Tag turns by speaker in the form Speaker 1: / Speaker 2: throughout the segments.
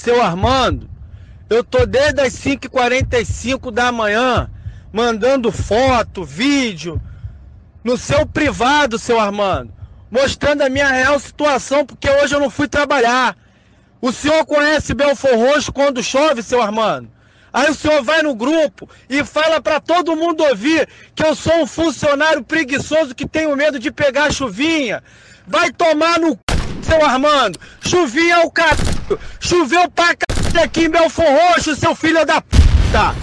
Speaker 1: Seu Armando, eu tô desde as 5h45 da manhã mandando foto, vídeo no seu privado, seu Armando, mostrando a minha real situação, porque hoje eu não fui trabalhar. O senhor conhece Belfor Roxo quando chove, seu Armando? Aí o senhor vai no grupo e fala para todo mundo ouvir que eu sou um funcionário preguiçoso que tenho medo de pegar chuvinha. Vai tomar no c... seu Armando. Chuvinha é o caralho. Choveu pra caralho aqui em Belfor Roxo, seu filho da puta.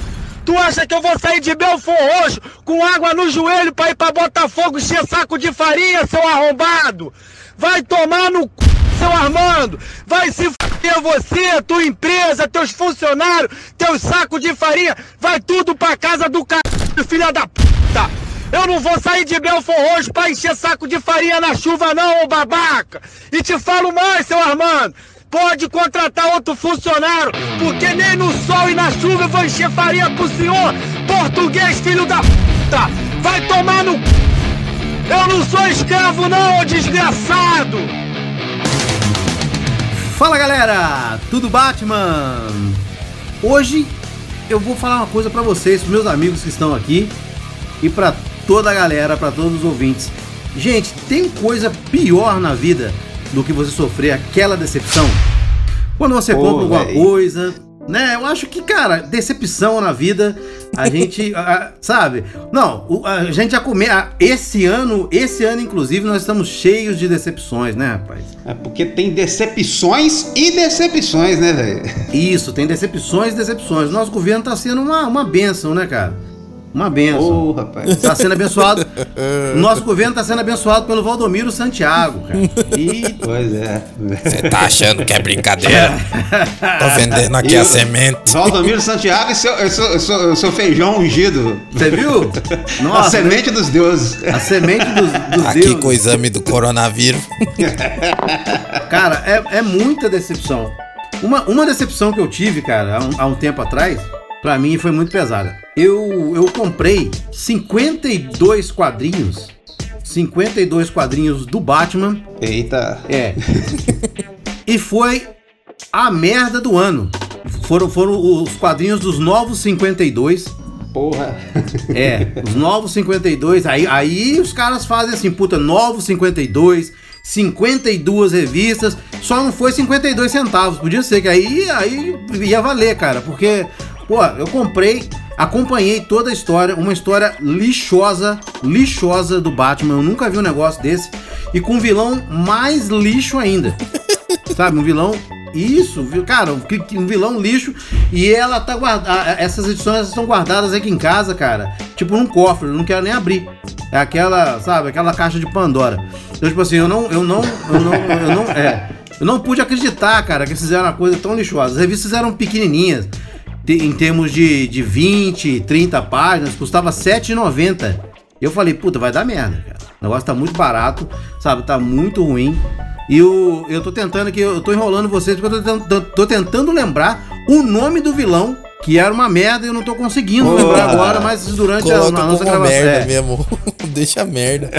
Speaker 1: Tu acha que eu vou sair de Belfor Roxo com água no joelho pra ir pra Botafogo encher saco de farinha, seu arrombado? Vai tomar no c... seu Armando. Vai se fuder você, tua empresa, teus funcionários, teus sacos de farinha. Vai tudo pra casa do caralho, filha da puta. Eu não vou sair de Belfor Roxo pra encher saco de farinha na chuva não, ô babaca. E te falo mais, seu Armando. Pode contratar outro funcionário, porque nem no sol e na chuva eu vou encher farinha pro senhor. Português, filho da puta. Vai tomar no. Eu não sou escravo não, ô desgraçado.
Speaker 2: Fala galera, tudo Batman? Hoje eu vou falar uma coisa pra vocês, pros meus amigos que estão aqui e pra toda a galera, pra todos os ouvintes. Gente, tem coisa pior na vida do que você sofrer aquela decepção? Quando você
Speaker 3: Pô,
Speaker 2: compra alguma coisa, né? Eu acho que, cara, decepção na vida, a gente, a- sabe? Não, a gente já come, a- esse ano, esse ano inclusive nós estamos cheios de decepções, né, rapaz?
Speaker 3: É porque tem decepções e decepções, né, velho?
Speaker 2: Isso, tem decepções e decepções. Nosso governo tá sendo uma, uma benção, né, cara? Uma benção.
Speaker 3: Ô, rapaz.
Speaker 2: Tá sendo abençoado. O nosso governo tá sendo abençoado pelo Valdomiro Santiago, cara. E
Speaker 3: Pois é.
Speaker 4: Você tá achando que é brincadeira? Tô vendendo aqui
Speaker 3: E
Speaker 4: a semente.
Speaker 3: Valdomiro Santiago e seu, seu, seu- seu feijão ungido.
Speaker 2: você viu?
Speaker 3: a
Speaker 2: Nossa,
Speaker 3: semente dos deuses.
Speaker 2: a semente dos, dos
Speaker 4: Aqui
Speaker 2: deuses.
Speaker 4: com o exame do coronavírus.
Speaker 2: Cara, é, é muita decepção. Uma, uma decepção que eu tive, cara, há um, há um tempo atrás, pra mim foi muito pesada. Eu, eu comprei 52 quadrinhos. 52 quadrinhos do Batman.
Speaker 3: Eita.
Speaker 2: É. e foi a merda do ano. Foram, foram os quadrinhos dos novos 52.
Speaker 3: Porra.
Speaker 2: É, os novos 52. Aí, aí os caras fazem assim, puta, novos 52, 52 revistas. Só não foi 52 centavos. Podia ser que aí, aí ia valer, cara. Porque, pô, eu comprei, acompanhei toda a história. Uma história lixosa, lixosa do Batman. Eu nunca vi um negócio desse. E com um vilão mais lixo ainda. Sabe, um vilão. Isso, viu? cara, um, vilão lixo. E ela tá guardada. Essas edições estão guardadas aqui em casa, cara. Tipo num cofre, eu não quero nem abrir. É aquela, sabe, aquela caixa de Pandora. Então, tipo assim, eu não. Eu não. Eu não. Eu não é. Eu não pude acreditar, cara, que fizeram uma coisa tão lixosa. As revistas eram pequenininhas. Em termos de, de 20, 30 páginas, custava R$ 7,90. E eu falei, puta, vai dar merda, cara. O negócio tá muito barato, sabe? Tá muito ruim. E eu, eu tô tentando aqui, eu tô enrolando vocês porque eu tô, tentando- tô tentando lembrar o nome do vilão, que era uma merda e eu não tô conseguindo
Speaker 3: Porra.
Speaker 2: lembrar agora, mas durante a, a nossa gravação.
Speaker 4: merda
Speaker 2: é.
Speaker 4: mesmo. Deixa merda.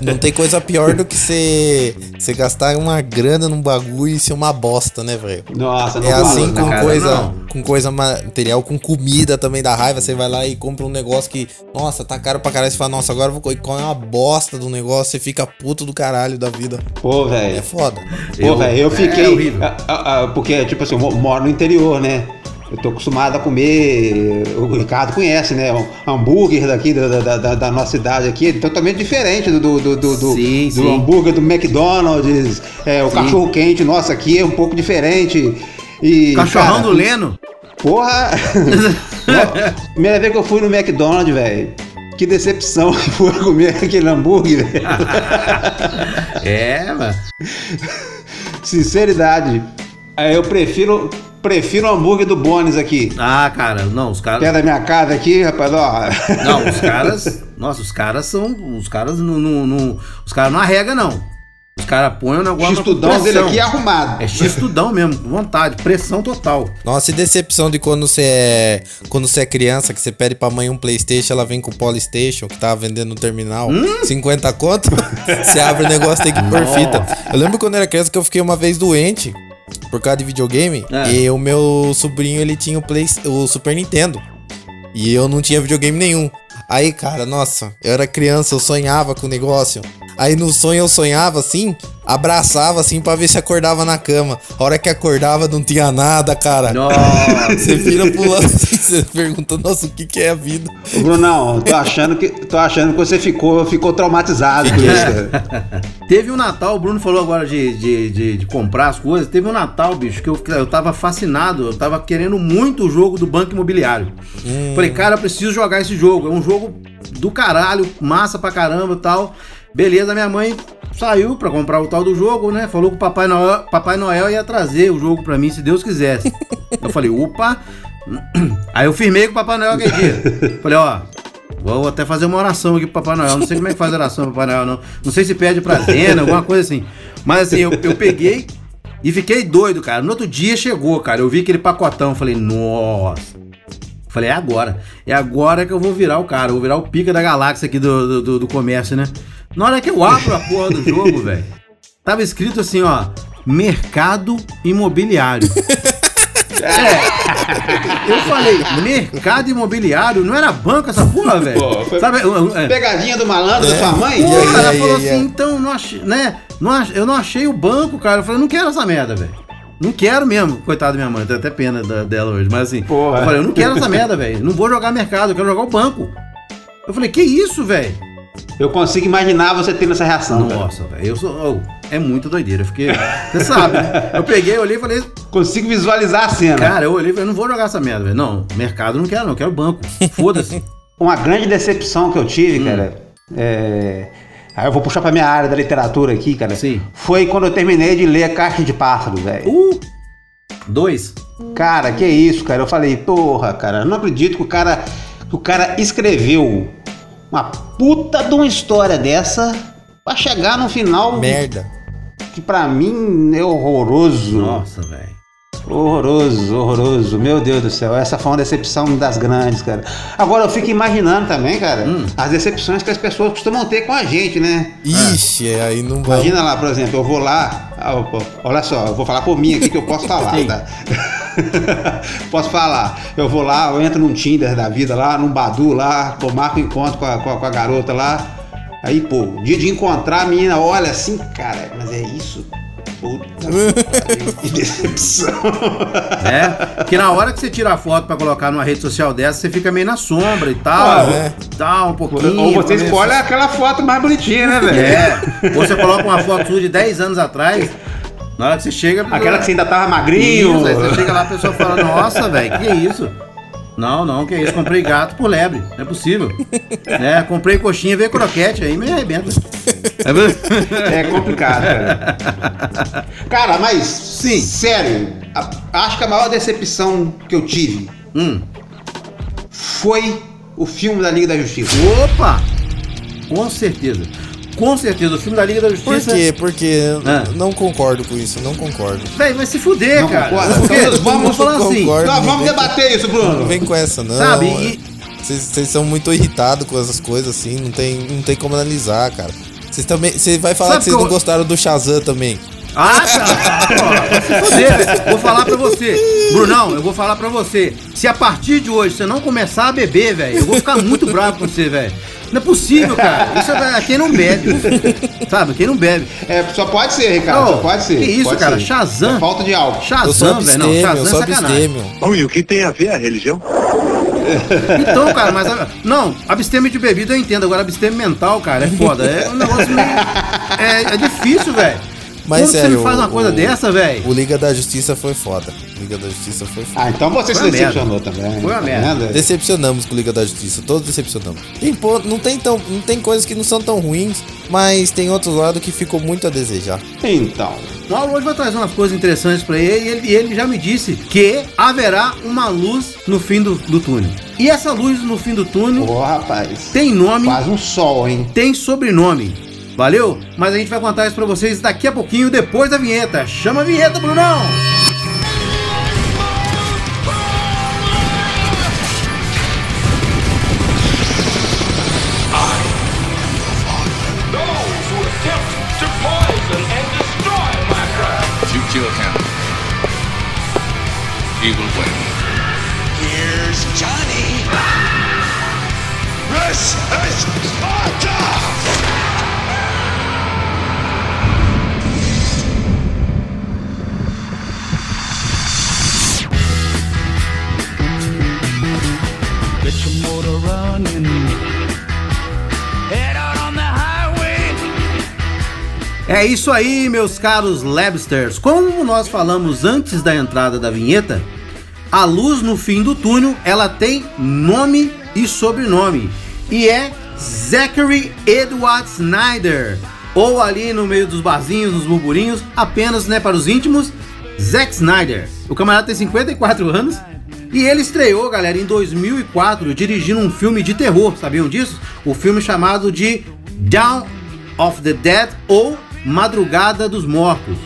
Speaker 4: Não tem coisa pior do que você você gastar uma grana num bagulho e ser uma bosta, né, velho?
Speaker 3: Nossa, não
Speaker 4: É assim com
Speaker 2: cara,
Speaker 4: coisa,
Speaker 2: não.
Speaker 4: com coisa material, com comida também da raiva. Você vai lá e compra um negócio que, nossa, tá caro pra caralho. Você fala, nossa, agora eu vou co- comer uma bosta do negócio. Você fica puto do caralho da vida.
Speaker 3: Pô,
Speaker 4: É
Speaker 3: velho.
Speaker 4: foda.
Speaker 3: Pô, velho, eu
Speaker 2: é
Speaker 3: fiquei.
Speaker 2: horrível.
Speaker 3: ah, ah, ah, porque, tipo assim, eu mo- moro no interior, né? Eu tô acostumado a comer. O Ricardo conhece, né? Um hambúrguer daqui da, da, da- da nossa cidade aqui, é totalmente diferente do, do, do, do,
Speaker 2: Sim,
Speaker 3: do
Speaker 2: sim.
Speaker 3: hambúrguer do McDonald's. É, o
Speaker 2: Sim.
Speaker 3: cachorro quente nosso aqui é um pouco diferente. E,
Speaker 2: Cachorrão
Speaker 3: cara,
Speaker 2: do Leno.
Speaker 3: Porra! Primeira vez que eu fui no McDonald's, velho. Que decepção que foi comer aquele hambúrguer, velho.
Speaker 2: É, mano.
Speaker 3: Sinceridade. É, eu prefiro, prefiro o hambúrguer do Bones aqui.
Speaker 2: Ah, cara, não, os caras.
Speaker 3: Perto da minha casa aqui, rapaz, ó.
Speaker 2: Não, os caras. Nossa, os caras são. Os caras não. não, não- os caras não arrega, não. Os caras põem o negócio. na
Speaker 3: X-tudão dele aqui é arrumado.
Speaker 2: É X-tudão mesmo, com vontade, pressão total.
Speaker 4: Nossa, e decepção de quando você é. Quando você é criança, que você pede pra mãe um Playstation, ela vem com o Polystation, que tava vendendo no terminal, 50 conto, você abre o negócio tem que pôr fita. Eu lembro quando eu era criança que eu fiquei uma vez doente. Por causa de videogame.
Speaker 2: É.
Speaker 4: E o meu sobrinho, ele tinha o, Play, o Super Nintendo. E eu não tinha videogame nenhum. Aí, cara, nossa, eu era criança, eu sonhava com o negócio. Aí no sonho eu sonhava assim, abraçava assim pra ver se acordava na cama. A hora que acordava não tinha nada, cara.
Speaker 2: Nossa.
Speaker 4: Você vira pulando assim, você pergunta, nossa, o que, que é a vida?
Speaker 3: Ô, Brunão, tô achando que, tô achando que você ficou, ficou traumatizado com isso, cara.
Speaker 2: Teve um Natal, o Bruno falou agora de, de, de, de comprar as coisas. Teve um Natal, bicho, que eu, eu tava fascinado. Eu tava querendo muito o jogo do Banco Imobiliário. Falei, cara, eu preciso jogar esse jogo. É um jogo do caralho, massa pra caramba e tal. Beleza, minha mãe saiu pra comprar o tal do jogo, né? Falou que o Papai Noel, Papai Noel ia trazer o jogo pra mim, se Deus quisesse. eu falei, opa. Aí eu firmei com o Papai Noel aquele dia. Falei, ó, Vou até fazer uma oração aqui pro Papai Noel. Não sei como é que faz oração pro Papai Noel, não. Não sei se pede pra Zena, alguma coisa assim. Mas assim, eu, eu peguei e fiquei doido, cara. No outro dia chegou, cara. Eu vi aquele pacotão. Falei, nossa. Falei, é agora. É agora que eu vou virar o cara. Eu vou virar o pica da galáxia aqui do, do, do comércio, né? Na hora que eu abro a porra do jogo, velho, tava escrito assim, ó. Mercado imobiliário. É. Eu falei, mercado imobiliário, não era banco essa porra, velho? Sabe? é.
Speaker 3: Pegadinha do malandro da sua mãe?
Speaker 4: Aí,
Speaker 2: ela
Speaker 4: e aí,
Speaker 2: falou assim, então, não achei, né? Não ach- eu não achei o banco, cara. Eu falei, não quero essa merda, velho. Não quero mesmo. Coitada da minha mãe, tenho até pena da- dela hoje. Mas assim,
Speaker 3: Porra.
Speaker 2: eu falei, eu não quero essa merda, velho. Não vou jogar mercado, eu quero jogar o banco. Eu falei, que isso, velho?
Speaker 3: Eu consigo imaginar você tendo essa reação.
Speaker 2: Nossa, velho, eu sou. oh, é muita doideira. Eu fiquei. Você sabe, né? Eu peguei, olhei e falei,
Speaker 3: Consigo visualizar a cena.
Speaker 2: cara, eu olhei e falei, eu não vou jogar essa merda, velho. Não, mercado não quero, não, eu quero banco. Foda-se.
Speaker 3: Uma grande decepção que eu tive, cara, é... Aí eu vou puxar pra minha área da literatura aqui, cara.
Speaker 2: Sim.
Speaker 3: Foi quando eu terminei de ler Caixa de Pássaro, velho.
Speaker 2: Uh! Dois.
Speaker 3: Cara, que isso, cara. Eu falei, porra, cara, eu não acredito que o cara, que o cara escreveu uma puta de uma história dessa pra chegar no final
Speaker 4: Merda.
Speaker 3: que pra mim é horroroso.
Speaker 2: Nossa, velho.
Speaker 3: Horroroso, horroroso. Meu Deus do céu, essa foi uma decepção das grandes, cara. Agora eu fico imaginando também, cara,
Speaker 2: Hum.
Speaker 3: as decepções que as pessoas costumam ter com a gente, né?
Speaker 4: Ixi, aí não vai.
Speaker 3: Imagina lá, por exemplo, eu vou lá, ah, olha só, eu vou falar por mim aqui que eu posso falar, tá? posso falar. Eu vou lá, eu entro num Tinder da vida lá, num Badu lá, pô, marco um encontro com a, com a- com a garota lá. Aí, pô, dia de encontrar a menina, olha assim, cara, mas é isso? Puta que decepção.
Speaker 2: É, que na hora que você tira a foto pra colocar numa rede social dessa, você fica meio na sombra e tal.
Speaker 3: Ah,
Speaker 4: é.
Speaker 2: Tal, um pouquinho.
Speaker 3: Ou você
Speaker 2: ver
Speaker 3: escolhe aquela foto mais bonitinha, né, velho?
Speaker 2: É. Ou você coloca uma foto sua de 10 anos atrás. Na hora que você chega.
Speaker 3: Aquela que você ainda tava magrinho.
Speaker 2: Isso, aí você chega lá a pessoa fala, nossa, velho, que é isso? Não, não, que é isso? Comprei gato por lebre. Não é possível. É, comprei coxinha e veio croquete, aí me arrebenta.
Speaker 3: É complicado, cara. Cara, mas,
Speaker 2: Sim.
Speaker 3: sério, a- acho que a maior decepção que eu tive
Speaker 2: Hum.
Speaker 3: foi o filme da Liga da Justiça.
Speaker 2: Opa! Com certeza. Com certeza, o filme da Liga da
Speaker 4: Por
Speaker 2: Justiça.
Speaker 4: quê? Porque
Speaker 2: Ah.
Speaker 4: não concordo com isso, não concordo.
Speaker 2: Véi, vai se fuder,
Speaker 3: Não
Speaker 2: cara.
Speaker 3: Então,
Speaker 2: vamos
Speaker 3: vamos-
Speaker 2: falar assim.
Speaker 4: concordo.
Speaker 3: Nós vamos debater isso,
Speaker 4: Não
Speaker 3: Bruno.
Speaker 4: vem com essa, não.
Speaker 2: Sabe, e-
Speaker 4: Vocês vocês são muito irritados com essas coisas assim, não tem, não tem como analisar, cara. Vocês também. Você vai falar
Speaker 2: Sabe
Speaker 4: que vocês não gostaram do Shazam também.
Speaker 2: Ah! Pô, fuder, velho. Vou falar pra você. Brunão, eu vou falar pra você. Se a partir de hoje você não começar a beber, velho, eu vou ficar muito bravo com você, velho. Não é possível, cara. Isso é quem não bebe. Sabe? Quem não bebe.
Speaker 3: É, só pode ser, Ricardo,
Speaker 2: Ô,
Speaker 3: só pode ser.
Speaker 2: que isso,
Speaker 3: pode
Speaker 2: cara,
Speaker 3: ser.
Speaker 2: Shazam.
Speaker 3: É falta de álcool.
Speaker 2: Shazam, velho. Não, Shazam é sacanagem.
Speaker 5: Bom, e o que tem a ver a religião?
Speaker 2: Então, cara, mas. Não, abstêmio de bebida eu entendo. Agora, abstêmio mental, cara, é foda. É um negócio meio. É, é difícil, velho.
Speaker 4: Mas
Speaker 2: Como você
Speaker 4: sério,
Speaker 2: me faz uma
Speaker 4: o-
Speaker 2: coisa
Speaker 4: o-
Speaker 2: dessa, velho?
Speaker 4: O Liga da Justiça foi foda. O Liga da Justiça foi foda.
Speaker 3: Ah, então você se
Speaker 2: Foi uma
Speaker 3: decepcionou também.
Speaker 2: Foi uma
Speaker 3: tá
Speaker 2: merda.
Speaker 4: Decepcionamos com o Liga da Justiça, todos decepcionamos. Tem, pô, não, tem tão, não tem coisas que não são tão ruins, mas tem outros lados que ficou muito a desejar.
Speaker 3: Então,
Speaker 2: O Mauro hoje vai trazer umas coisas interessantes pra ele e ele, ele já me disse que haverá uma luz no fim do, do túnel. E essa luz no fim do túnel
Speaker 3: ô rapaz,
Speaker 2: tem nome,
Speaker 3: quase um sol, hein?
Speaker 2: tem sobrenome. Valeu? Mas a gente vai contar isso pra vocês daqui a pouquinho, depois da vinheta. Chama a vinheta, Brunão! É isso aí, meus caros Labsters. Como nós falamos antes da entrada da vinheta, a luz no fim do túnel, ela tem nome e sobrenome. E é Zachary Edward Snyder. Ou ali no meio dos barzinhos, nos burburinhos, apenas né, para os íntimos, Zack Snyder. O camarada tem 54 anos e ele estreou, galera, em 2004, dirigindo um filme de terror, sabiam disso? O filme chamado de Down of the Dead ou Madrugada dos Mortos.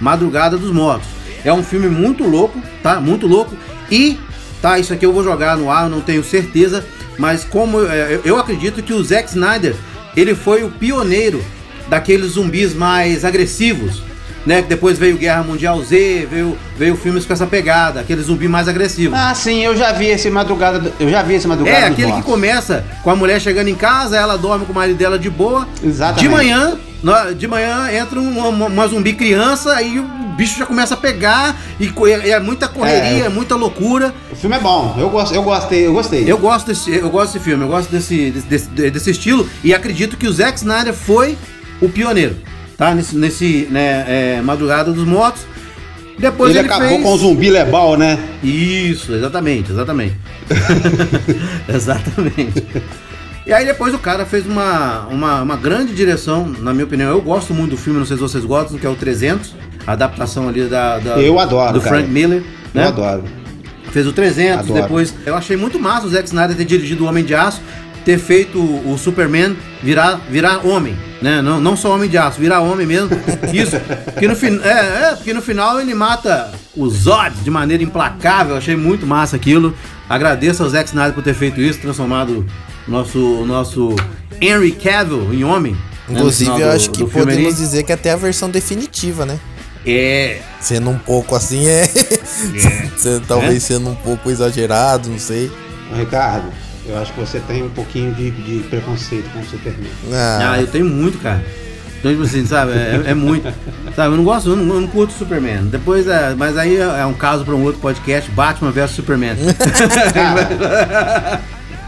Speaker 2: Madrugada dos Mortos. É um filme muito louco, tá? Muito louco. E, tá, isso aqui eu vou jogar no ar, não tenho certeza, mas como é, eu, eu acredito que o Zack Snyder, ele foi o pioneiro daqueles zumbis mais agressivos, né? Que depois veio Guerra Mundial Z, veio, veio filmes com essa pegada, aquele zumbi mais agressivo.
Speaker 3: Ah, sim, eu já vi esse madrugada. Eu já vi esse madrugada.
Speaker 2: É, aquele que começa com a mulher chegando em casa, ela dorme com o marido dela de boa.
Speaker 3: Exatamente.
Speaker 2: De manhã, de manhã entra uma, uma- zumbi criança, aí o bicho já começa a pegar e é, muita correria,
Speaker 3: É.
Speaker 2: muita loucura.
Speaker 3: O filme é bom. Eu, gosto, eu gostei, eu gostei.
Speaker 2: Eu gosto desse, eu gosto desse filme, eu gosto desse, desse, desse, desse estilo e acredito que o Zack Snyder foi o pioneiro, tá? Nesse, nesse né, é, Madrugada dos Mortos. Depois
Speaker 3: ele,
Speaker 2: ele,
Speaker 3: acabou
Speaker 2: fez...
Speaker 3: com o zumbi lebal, né?
Speaker 2: Isso, exatamente, exatamente. exatamente. E aí depois o cara fez uma, uma, uma grande direção, na minha opinião. Eu gosto muito do filme, não sei se vocês gostam, que é o 300, a adaptação ali da, da-
Speaker 3: Eu adoro,
Speaker 2: do
Speaker 3: cara.
Speaker 2: Frank Miller.
Speaker 3: Eu
Speaker 2: né?
Speaker 3: adoro.
Speaker 2: Fez o 300,
Speaker 3: Adoro.
Speaker 2: depois eu achei muito massa o Zack Snyder ter dirigido o Homem de Aço, ter feito o, Superman virar, virar homem, né? Não, não só Homem de Aço, virar homem mesmo. Isso. Porque no, fin- é, é, porque no final ele mata o Zod de maneira implacável. Eu achei muito massa aquilo. Agradeço ao Zack Snyder por ter feito isso, transformado nosso, nosso Henry Cavill em homem. né,
Speaker 4: Inclusive, eu
Speaker 2: do-
Speaker 4: acho que
Speaker 2: do
Speaker 4: podemos
Speaker 2: ali.
Speaker 4: dizer que até a versão definitiva, né?
Speaker 2: É,
Speaker 4: Sendo um pouco assim, é. Sendo- talvez sendo um pouco exagerado, não sei.
Speaker 3: Ricardo, eu acho que você tem um pouquinho de, de preconceito com o Superman.
Speaker 2: Ah,
Speaker 4: Ah,
Speaker 2: eu tenho muito, cara. Então, tipo assim, sabe? É, é muito. Sabe, eu não gosto, eu não, eu não curto Superman. Depois, é, mas aí é é um caso para um outro podcast, Batman vs Superman.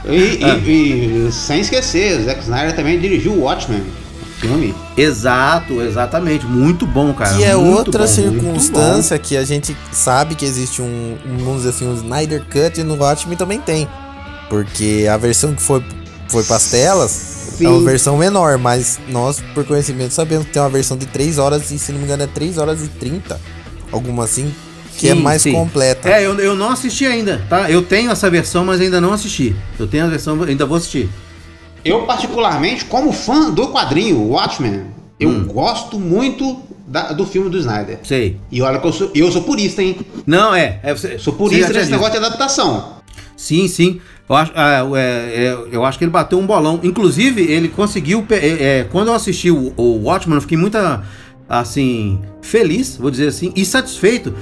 Speaker 3: Cara, e,
Speaker 2: Ah.
Speaker 3: e- e sem esquecer, o Zack Snyder também dirigiu o Watchmen, filme.
Speaker 2: Exato, exatamente. Muito bom, cara.
Speaker 4: que é
Speaker 2: muito
Speaker 4: outra
Speaker 2: bom,
Speaker 4: circunstância que a gente sabe que existe um, um, vamos dizer assim, um Snyder Cut e no Watchmen também tem. Porque a versão que foi, foi pras telas é uma
Speaker 3: Sim.
Speaker 4: versão menor, mas nós, por conhecimento, sabemos que tem uma versão de 3 horas e, se não me engano, é 3 horas e 30. Alguma assim, que é
Speaker 2: Sim,
Speaker 4: mais
Speaker 2: sim.
Speaker 4: completa.
Speaker 2: É, eu, eu não assisti ainda, tá? Eu tenho essa versão, mas ainda não assisti. Eu tenho a versão, ainda vou assistir.
Speaker 3: Eu, particularmente, como fã do quadrinho Watchmen, eu
Speaker 2: Hum.
Speaker 3: gosto muito da- do filme do Snyder.
Speaker 2: Sei.
Speaker 3: E olha que eu sou, eu sou purista, hein?
Speaker 2: Não, é. é você,
Speaker 3: Sou purista
Speaker 2: dito.
Speaker 3: negócio de adaptação.
Speaker 2: Sim, sim. Eu acho, ah, é, é, eu acho que ele bateu um bolão. Inclusive, ele conseguiu. é, é, quando eu assisti o, o Watchmen, eu fiquei muito assim, feliz, vou dizer assim, e satisfeito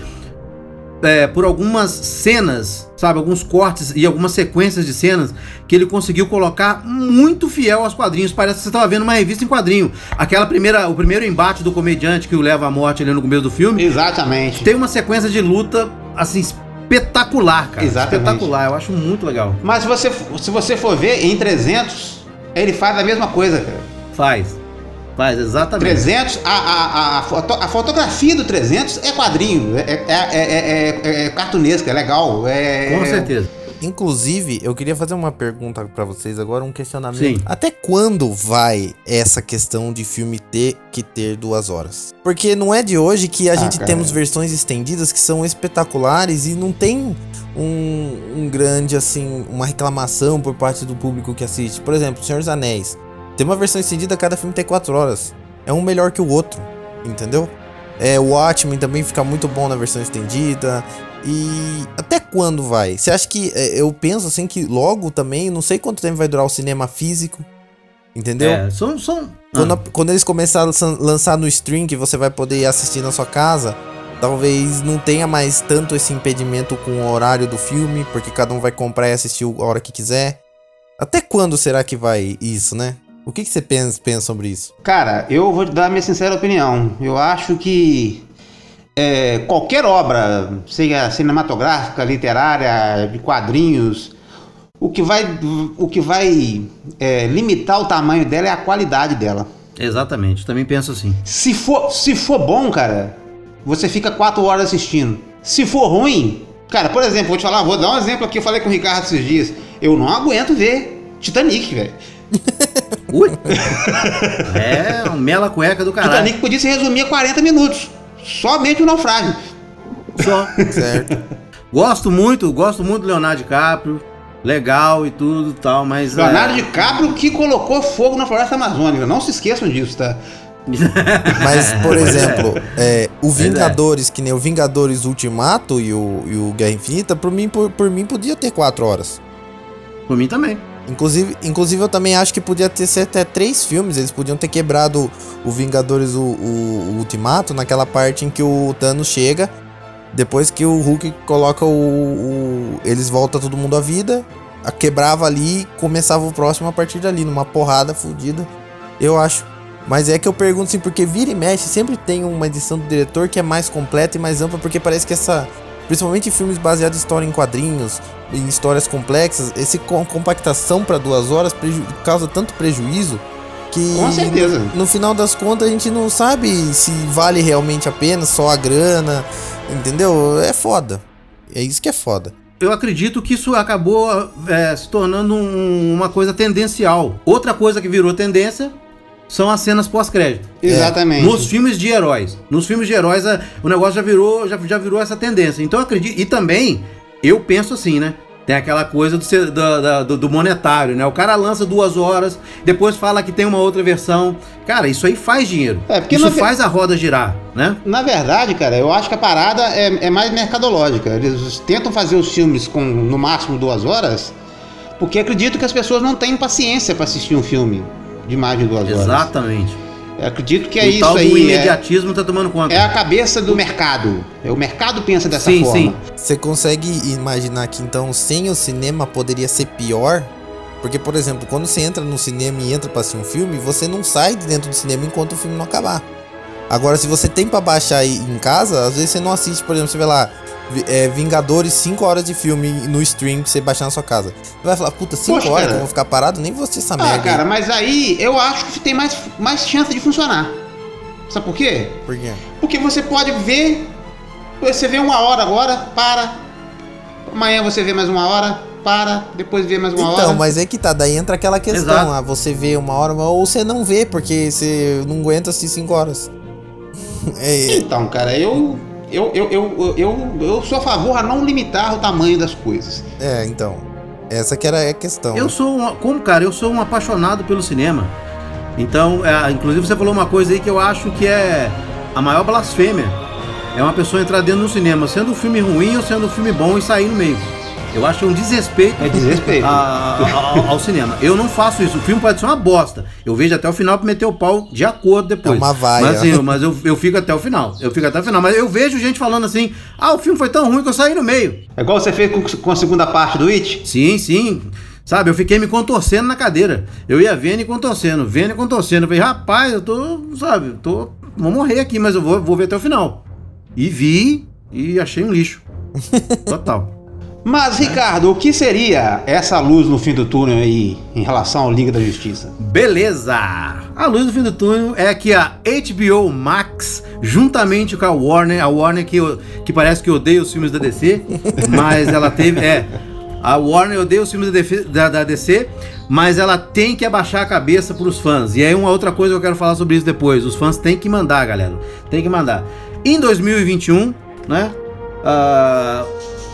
Speaker 2: é, por algumas cenas, sabe? Alguns cortes e algumas sequências de cenas que ele conseguiu colocar muito fiel aos quadrinhos. Parece que você estava vendo uma revista em quadrinho. Aquela primeira, o primeiro embate do comediante que o leva à morte ali no começo do filme.
Speaker 3: Exatamente.
Speaker 2: Tem uma sequência de luta, assim, espetacular, cara.
Speaker 3: Exatamente.
Speaker 2: Espetacular, eu acho muito legal.
Speaker 3: Mas se você, se você for ver, em 300, ele faz a mesma coisa, cara.
Speaker 2: Faz. Faz, exatamente.
Speaker 3: 300, a, a, a, foto- a fotografia do 300 é quadrinho, é, é, é, é, é, é cartunesca, é legal. É,
Speaker 2: Com certeza.
Speaker 4: Inclusive, eu queria fazer uma pergunta pra vocês agora, um questionamento.
Speaker 2: Sim.
Speaker 4: Até quando vai essa questão de filme ter que ter duas horas? Porque não é de hoje que a
Speaker 3: Ah,
Speaker 4: gente
Speaker 3: cara.
Speaker 4: temos versões estendidas que são espetaculares e não tem um, um grande, assim, uma reclamação por parte do público que assiste. Por exemplo, Senhor dos Anéis. Tem uma versão estendida, cada filme tem quatro horas. É um melhor que o outro, entendeu? É, o Watchmen também fica muito bom na versão estendida. E até quando vai? Você acha que. é, Eu penso assim que logo também, não sei quanto tempo vai durar o cinema físico. Entendeu?
Speaker 2: É, são. são
Speaker 4: Quando,
Speaker 2: Ah,
Speaker 4: quando eles começarem a lançar- lançar no stream, que você vai poder ir assistir na sua casa, talvez não tenha mais tanto esse impedimento com o horário do filme, porque cada um vai comprar e assistir a hora que quiser. Até quando será que vai isso, né? O que, que você pensa, pensa sobre isso?
Speaker 3: Cara, eu vou te dar a minha sincera opinião. Eu acho que é, qualquer obra, seja cinematográfica, literária, de quadrinhos, o que vai, o que vai é, limitar o tamanho dela é a qualidade dela.
Speaker 2: Exatamente, também penso assim.
Speaker 3: Se for, se for bom, cara, você fica quatro horas assistindo. Se for ruim, cara, por exemplo, vou te falar, vou dar um exemplo aqui, eu falei com o Ricardo esses dias. Eu não aguento ver Titanic, velho.
Speaker 2: Ui! é, um mela cueca do caralho.
Speaker 3: Titanic podia se resumir a 40 minutos. Somente o naufrágio.
Speaker 2: Só.
Speaker 4: Certo?
Speaker 2: Gosto muito, gosto muito do Leonardo DiCaprio. Legal e tudo e tal, mas.
Speaker 3: Leonardo
Speaker 2: é,
Speaker 3: DiCaprio que colocou fogo na floresta amazônica. Não se esqueçam disso, tá?
Speaker 4: Mas, por
Speaker 2: é.
Speaker 4: exemplo, é, o
Speaker 2: é.
Speaker 4: Vingadores, que nem o Vingadores Ultimato e o, e o Guerra Infinita, por mim, por, por mim podia ter quatro horas.
Speaker 2: Por mim também.
Speaker 4: Inclusive, inclusive, eu também acho que podia ter ser até três filmes. Eles podiam ter quebrado o Vingadores o, o- o Ultimato naquela parte em que o Thanos chega. Depois que o Hulk coloca o. o- eles voltam todo mundo à vida. Quebrava ali começava o próximo a partir dali, numa porrada fodida. Eu acho. Mas é que eu pergunto assim, porque vira e mexe, sempre tem uma edição do diretor que é mais completa e mais ampla, porque parece que essa. Principalmente em filmes baseados em história em quadrinhos, em histórias complexas, esse com- compactação para duas horas preju- causa tanto prejuízo que
Speaker 3: Com certeza.
Speaker 4: No, no final das contas a gente não sabe se vale realmente a pena, só a grana, entendeu? É foda. É isso que é foda.
Speaker 2: Eu acredito que isso acabou é, se tornando um- uma coisa tendencial. Outra coisa que virou tendência são as cenas pós-crédito.
Speaker 3: Exatamente.
Speaker 2: Nos filmes de heróis. Nos filmes de heróis, a- o negócio já virou, já, já virou essa tendência. Então eu acredito. E também, eu penso assim, né? Tem aquela coisa do, da- do, do monetário, né? O cara lança duas horas, depois fala que tem uma outra versão. Cara, isso aí faz dinheiro.
Speaker 3: É, porque
Speaker 2: isso faz a roda girar, né?
Speaker 3: Na verdade, cara, eu acho que a parada é, é mais mercadológica. Eles tentam fazer os filmes com no máximo duas horas, porque acredito que as pessoas não têm paciência para assistir um filme de mais de duas horas.
Speaker 2: Exatamente.
Speaker 3: Eu acredito que é
Speaker 2: o
Speaker 3: isso
Speaker 2: tal do
Speaker 3: aí. É,
Speaker 2: imediatismo tá tomando conta.
Speaker 3: é a cabeça do mercado. É, O mercado pensa dessa
Speaker 2: Sim,
Speaker 3: forma.
Speaker 2: sim.
Speaker 4: Você consegue imaginar que então sem o cinema poderia ser pior? Porque, por exemplo, quando você entra no cinema e entra pra assistir um filme, você não sai de dentro do cinema enquanto o filme não acabar. Agora, se você tem pra baixar aí em casa, às vezes você não assiste, por exemplo, você vê lá, é, Vingadores 5 horas de filme no stream pra você baixar na sua casa. Você vai falar, puta, 5
Speaker 3: Poxa,
Speaker 4: horas
Speaker 3: cara.
Speaker 4: eu vou ficar parado? Nem assistir essa
Speaker 3: Ah,
Speaker 4: merda. aí."
Speaker 3: cara, mas aí eu acho que tem mais, mais chance de funcionar. Sabe por quê?
Speaker 4: Por quê?
Speaker 3: Porque você pode ver. Você vê uma hora agora, para. Amanhã você vê mais uma hora, para. Depois vê mais uma
Speaker 4: Então,
Speaker 3: hora.
Speaker 4: mas é que tá, daí entra aquela questão,
Speaker 2: Exato.
Speaker 4: ah, você vê uma hora, ou você não vê, porque você não aguenta assistir 5 horas. É,
Speaker 3: Então, cara, eu. Eu, eu, eu, eu, eu sou a favor a não limitar o tamanho das coisas.
Speaker 4: é, então. Essa que era a questão.
Speaker 2: Eu sou um, como cara, eu sou um apaixonado pelo cinema. Então, é, inclusive você falou uma coisa aí que eu acho que é a maior blasfêmia. É uma pessoa entrar dentro do cinema, sendo um filme ruim ou sendo um filme bom e sair no meio. Eu acho um desrespeito
Speaker 3: É desrespeito.
Speaker 2: a- a- ao, ao cinema. Eu não faço isso. O filme pode ser uma bosta. Eu vejo até o final pra meter o pau de acordo depois.
Speaker 4: É uma vaia.
Speaker 2: Mas, assim, mas eu, eu fico até o final. Eu fico até o final. Mas eu vejo gente falando assim: ah, o filme foi tão ruim que eu saí no meio.
Speaker 3: É igual você fez com, com a segunda parte do It.
Speaker 2: Sim, sim. Sabe, eu fiquei me contorcendo na cadeira. Eu ia vendo e contorcendo, vendo e contorcendo. Eu falei, rapaz, eu tô, sabe, tô. Vou morrer aqui, mas eu vou, vou ver até o final. E vi e achei um lixo. Total.
Speaker 3: Mas, Ricardo, o que seria essa luz no fim do túnel aí em relação ao Liga da Justiça?
Speaker 2: Beleza! A luz do fim do túnel é que a HBO Max, juntamente com a Warner, a Warner que, que parece que odeia os filmes da DC, mas ela teve. É, a Warner odeia os filmes da, da- DC, mas ela tem que abaixar a cabeça pros fãs. E aí, uma outra coisa que eu quero falar sobre isso depois: os fãs têm que mandar, galera. Tem que mandar. Em 2021, né? ah,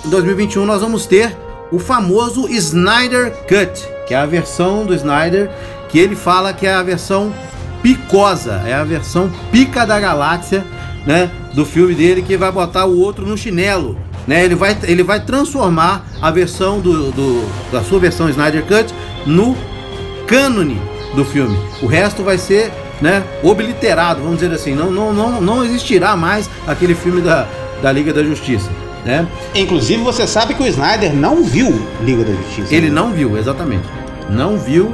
Speaker 2: em 2021 nós vamos ter o famoso Snyder Cut, que é a versão do Snyder que ele fala que é a versão picosa, é a versão pica da galáxia, né, do filme dele que vai botar o outro no chinelo, né? Ele vai ele vai transformar a versão do, do- da sua versão Snyder Cut no cânone do filme. O resto vai ser, né, obliterado, vamos dizer assim. Não, não, não, não existirá mais aquele filme da, da Liga da Justiça, né?
Speaker 3: Inclusive, você sabe que o Snyder não viu Liga da Justiça.
Speaker 2: Ele não viu, exatamente. Não viu,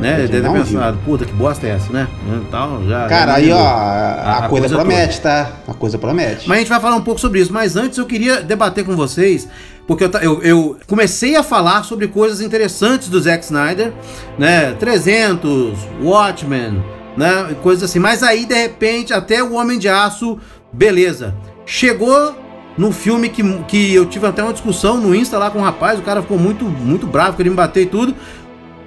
Speaker 2: né?
Speaker 3: Ele
Speaker 2: deve ter pensado, puta, que bosta é essa, né? Então, já,
Speaker 3: Cara,
Speaker 2: já
Speaker 3: aí, ó, a,
Speaker 2: a
Speaker 3: coisa,
Speaker 2: coisa
Speaker 3: promete, tá? A coisa promete.
Speaker 2: Mas a gente vai falar um pouco sobre isso. Mas antes eu queria debater com vocês, porque eu, eu- eu comecei a falar sobre coisas interessantes do Zack Snyder, né? 300, Watchmen, né? Coisas assim. Mas aí, de repente, até o Homem de Aço, beleza. Chegou no filme que, que eu tive até uma discussão no Insta lá com o rapaz, o cara ficou muito, muito bravo, queria me bater e tudo.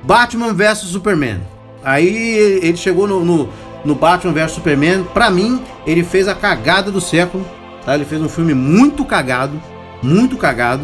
Speaker 2: Batman vs Superman. Aí ele chegou no, no, no Batman vs Superman. Pra mim, ele fez a cagada do século. Tá? Ele fez um filme muito cagado. Muito cagado.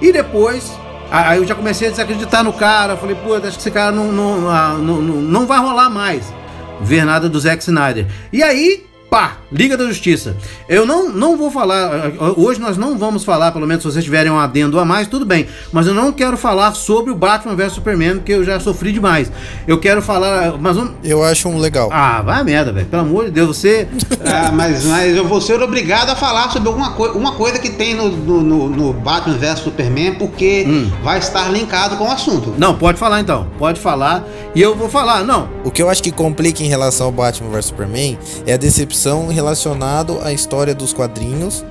Speaker 2: E depois, aí eu já comecei a desacreditar no cara. Falei, pô, acho que esse cara não, não, ah, não, não, não vai rolar mais. Ver nada do Zack Snyder. E aí, pá, Liga da Justiça. Eu não, não vou falar. ah, Hoje nós não vamos falar, pelo menos se vocês tiverem um adendo a mais, tudo bem. Mas eu não quero falar sobre o Batman vs Superman, porque eu já sofri demais. Eu quero falar. Mas vamos.
Speaker 4: Eu acho um legal.
Speaker 2: Ah, vai a merda, velho. Pelo amor de Deus, você.
Speaker 3: Ah, mas, mas eu vou ser obrigado a falar sobre alguma coi uma coisa que tem no, no, no- no Batman vs Superman, porque
Speaker 2: Hum.
Speaker 3: vai estar linkado com o assunto.
Speaker 2: Não, pode falar então. Pode falar. E eu vou falar. Não,
Speaker 4: O que eu acho que complica em relação ao Batman vs Superman é a decepção relacionado à história dos quadrinhos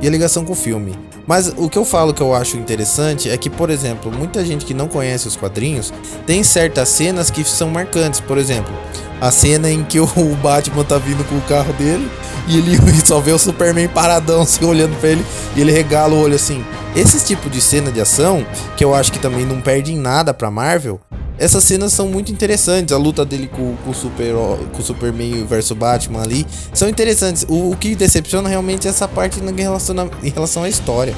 Speaker 4: e a ligação com o filme. Mas o que eu falo que eu acho interessante é que, por exemplo, muita gente que não conhece os quadrinhos tem certas cenas que são marcantes. Por exemplo, a cena em que o Batman tá vindo com o carro dele e ele só vê o Superman paradão assim, olhando pra ele e ele regala o olho assim. Esse tipo de cena de ação, que eu acho que também não perde em nada pra Marvel, essas cenas são muito interessantes. A luta dele com, com o Super, com o Superman versus Batman ali são interessantes. O, o que decepciona realmente é essa parte em relação, a- em relação à história.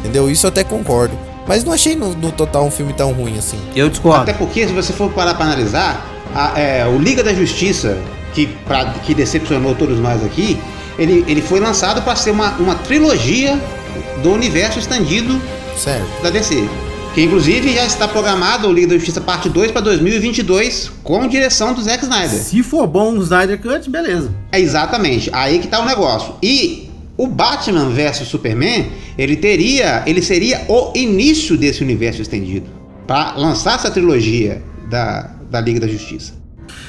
Speaker 4: Entendeu? Isso eu até concordo. Mas não achei no, no total um filme tão ruim assim.
Speaker 2: eu discordo.
Speaker 3: Até porque, se você for parar para analisar, a- é, o Liga da Justiça, que, pra- que decepcionou todos nós aqui, ele, ele foi lançado para ser uma, uma trilogia do universo estendido
Speaker 4: Certo.
Speaker 3: da DC. Que inclusive já está programado o Liga da Justiça Parte 2 para 2022, com direção do Zack Snyder.
Speaker 2: Se for bom o Snyder Cut, beleza.
Speaker 3: É exatamente, aí que tá o negócio. E o Batman vs Superman, ele teria, ele seria o início desse universo estendido para lançar essa trilogia da, da Liga da Justiça.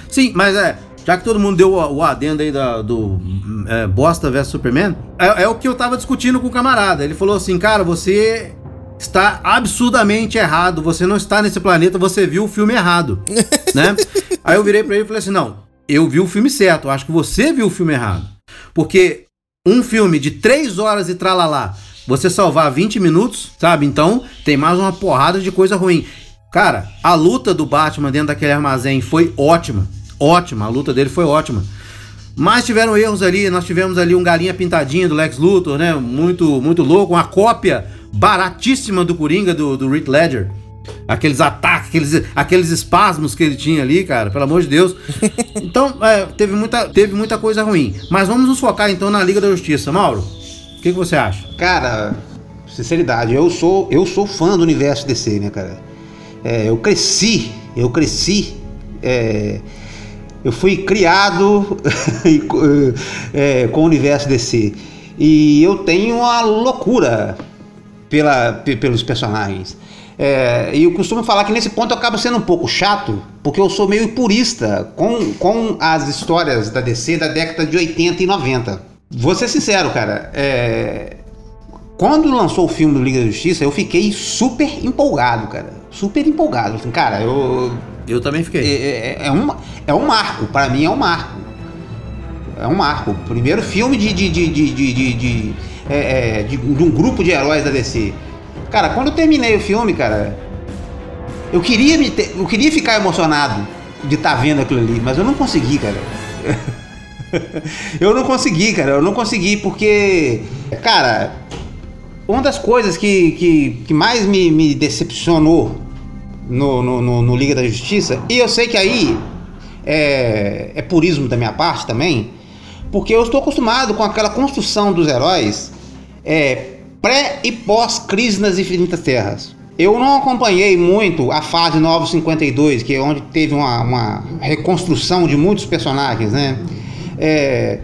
Speaker 2: Sim, mas é. Já que todo mundo deu o, adendo aí da- do é, Bosta vs Superman, é, é o que eu tava discutindo com o camarada. Ele falou assim, cara, você está absurdamente errado. Você não está nesse planeta, você viu o filme errado. né? Aí eu virei pra ele e falei assim: não, eu vi o filme certo, eu acho que você viu o filme errado. Porque um filme de 3 horas e tralalá, você salvar 20 minutos, sabe? Então tem mais uma porrada de coisa ruim. Cara, a luta do Batman dentro daquele armazém foi ótima. Ótima, a luta dele foi ótima. Mas tiveram erros ali, nós tivemos ali um galinha pintadinha do Lex Luthor, né? Muito, muito louco, uma cópia baratíssima do Coringa do, do Heath Ledger. Aqueles ataques, aqueles, aqueles espasmos que ele tinha ali, cara, pelo amor de Deus. Então, é, teve, muita, teve muita coisa ruim. Mas vamos nos focar então na Liga da Justiça. Mauro, o que, que você acha?
Speaker 3: Cara, sinceridade, eu sou, eu sou fã do universo DC, né, cara? É, eu cresci, eu cresci, é, eu fui criado é, com o universo DC. E eu tenho uma loucura pela, pe- pelos personagens. É, e eu costumo falar que nesse ponto eu acabo sendo um pouco chato, porque eu sou meio purista com, com as histórias da DC da década de 80 e 90. Vou ser sincero, cara. é, quando lançou o filme do Liga da Justiça, eu fiquei super empolgado, cara. Super empolgado. Cara, eu.
Speaker 2: Eu também
Speaker 3: É,
Speaker 2: fiquei.
Speaker 3: é, é um, é um marco, para mim é um marco. É um marco. Primeiro filme de, de, de, de, de, de, de, é, é, de- de um grupo de heróis da DC. Cara, quando eu terminei o filme, cara, eu queria, me ter- eu queria ficar emocionado de estar vendo aquilo ali, mas eu não consegui, cara. eu não consegui, cara. Eu não consegui porque, cara, uma das coisas que, que, que mais me, me decepcionou no, no, no- Liga da Justiça, e eu sei que aí é, é purismo da minha parte também, porque eu estou acostumado com aquela construção dos heróis é, pré e pós-crise nas Infinitas Terras. Eu não acompanhei muito a fase 952, que é onde teve uma, uma reconstrução de muitos personagens, né? É,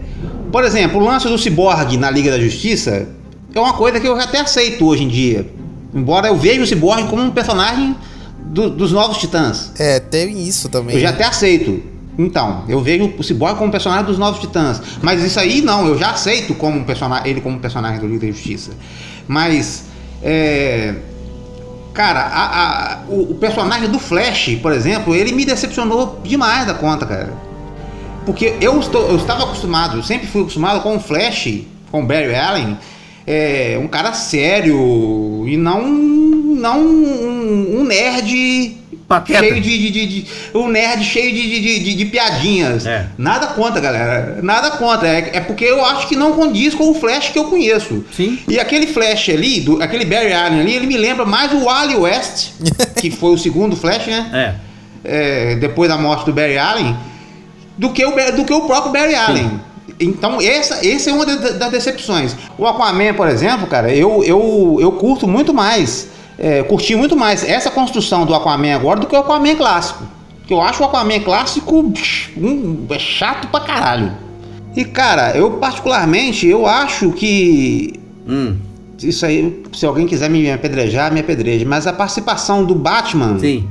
Speaker 3: Por exemplo, o lance do Cyborg na Liga da Justiça é uma coisa que eu até aceito hoje em dia. Embora eu veja o Cyborg como um personagem do- dos novos Titãs.
Speaker 4: É, tem isso também.
Speaker 3: Eu já até aceito. Então, eu vejo o Cyborg como personagem dos Novos Titãs. Mas isso aí não, eu já aceito como um personagem, ele como personagem do Liga da Justiça. Mas, é, cara, a- a- o, o personagem do Flash, por exemplo, ele me decepcionou demais da conta, cara. Porque eu, estou, eu estava acostumado, eu sempre fui acostumado com o Flash, com o Barry Allen, é, um cara sério e não, não um, um nerd
Speaker 2: Pateta.
Speaker 3: cheio de, de, de- de- um nerd cheio de, de, piadinhas.
Speaker 2: É.
Speaker 3: Nada contra, galera. Nada contra. É, é porque eu acho que não condiz com o Flash que eu conheço.
Speaker 2: Sim.
Speaker 3: E aquele Flash ali, do, aquele Barry Allen ali, ele me lembra mais o Wally West, que foi o segundo Flash, né?
Speaker 2: É.
Speaker 3: É, depois da morte do Barry Allen, do que o, do que o próprio Barry Allen. Então, essa, essa é uma da- das decepções. O Aquaman, por exemplo, cara, eu, eu, eu curto muito mais, é, curti muito mais essa construção do Aquaman agora do que o Aquaman clássico. Porque eu acho o Aquaman clássico um, é chato pra caralho. E, cara, eu particularmente, eu acho que
Speaker 2: Hum,
Speaker 3: isso aí, se alguém quiser me apedrejar, me apedreje. Mas a participação do Batman
Speaker 2: sim.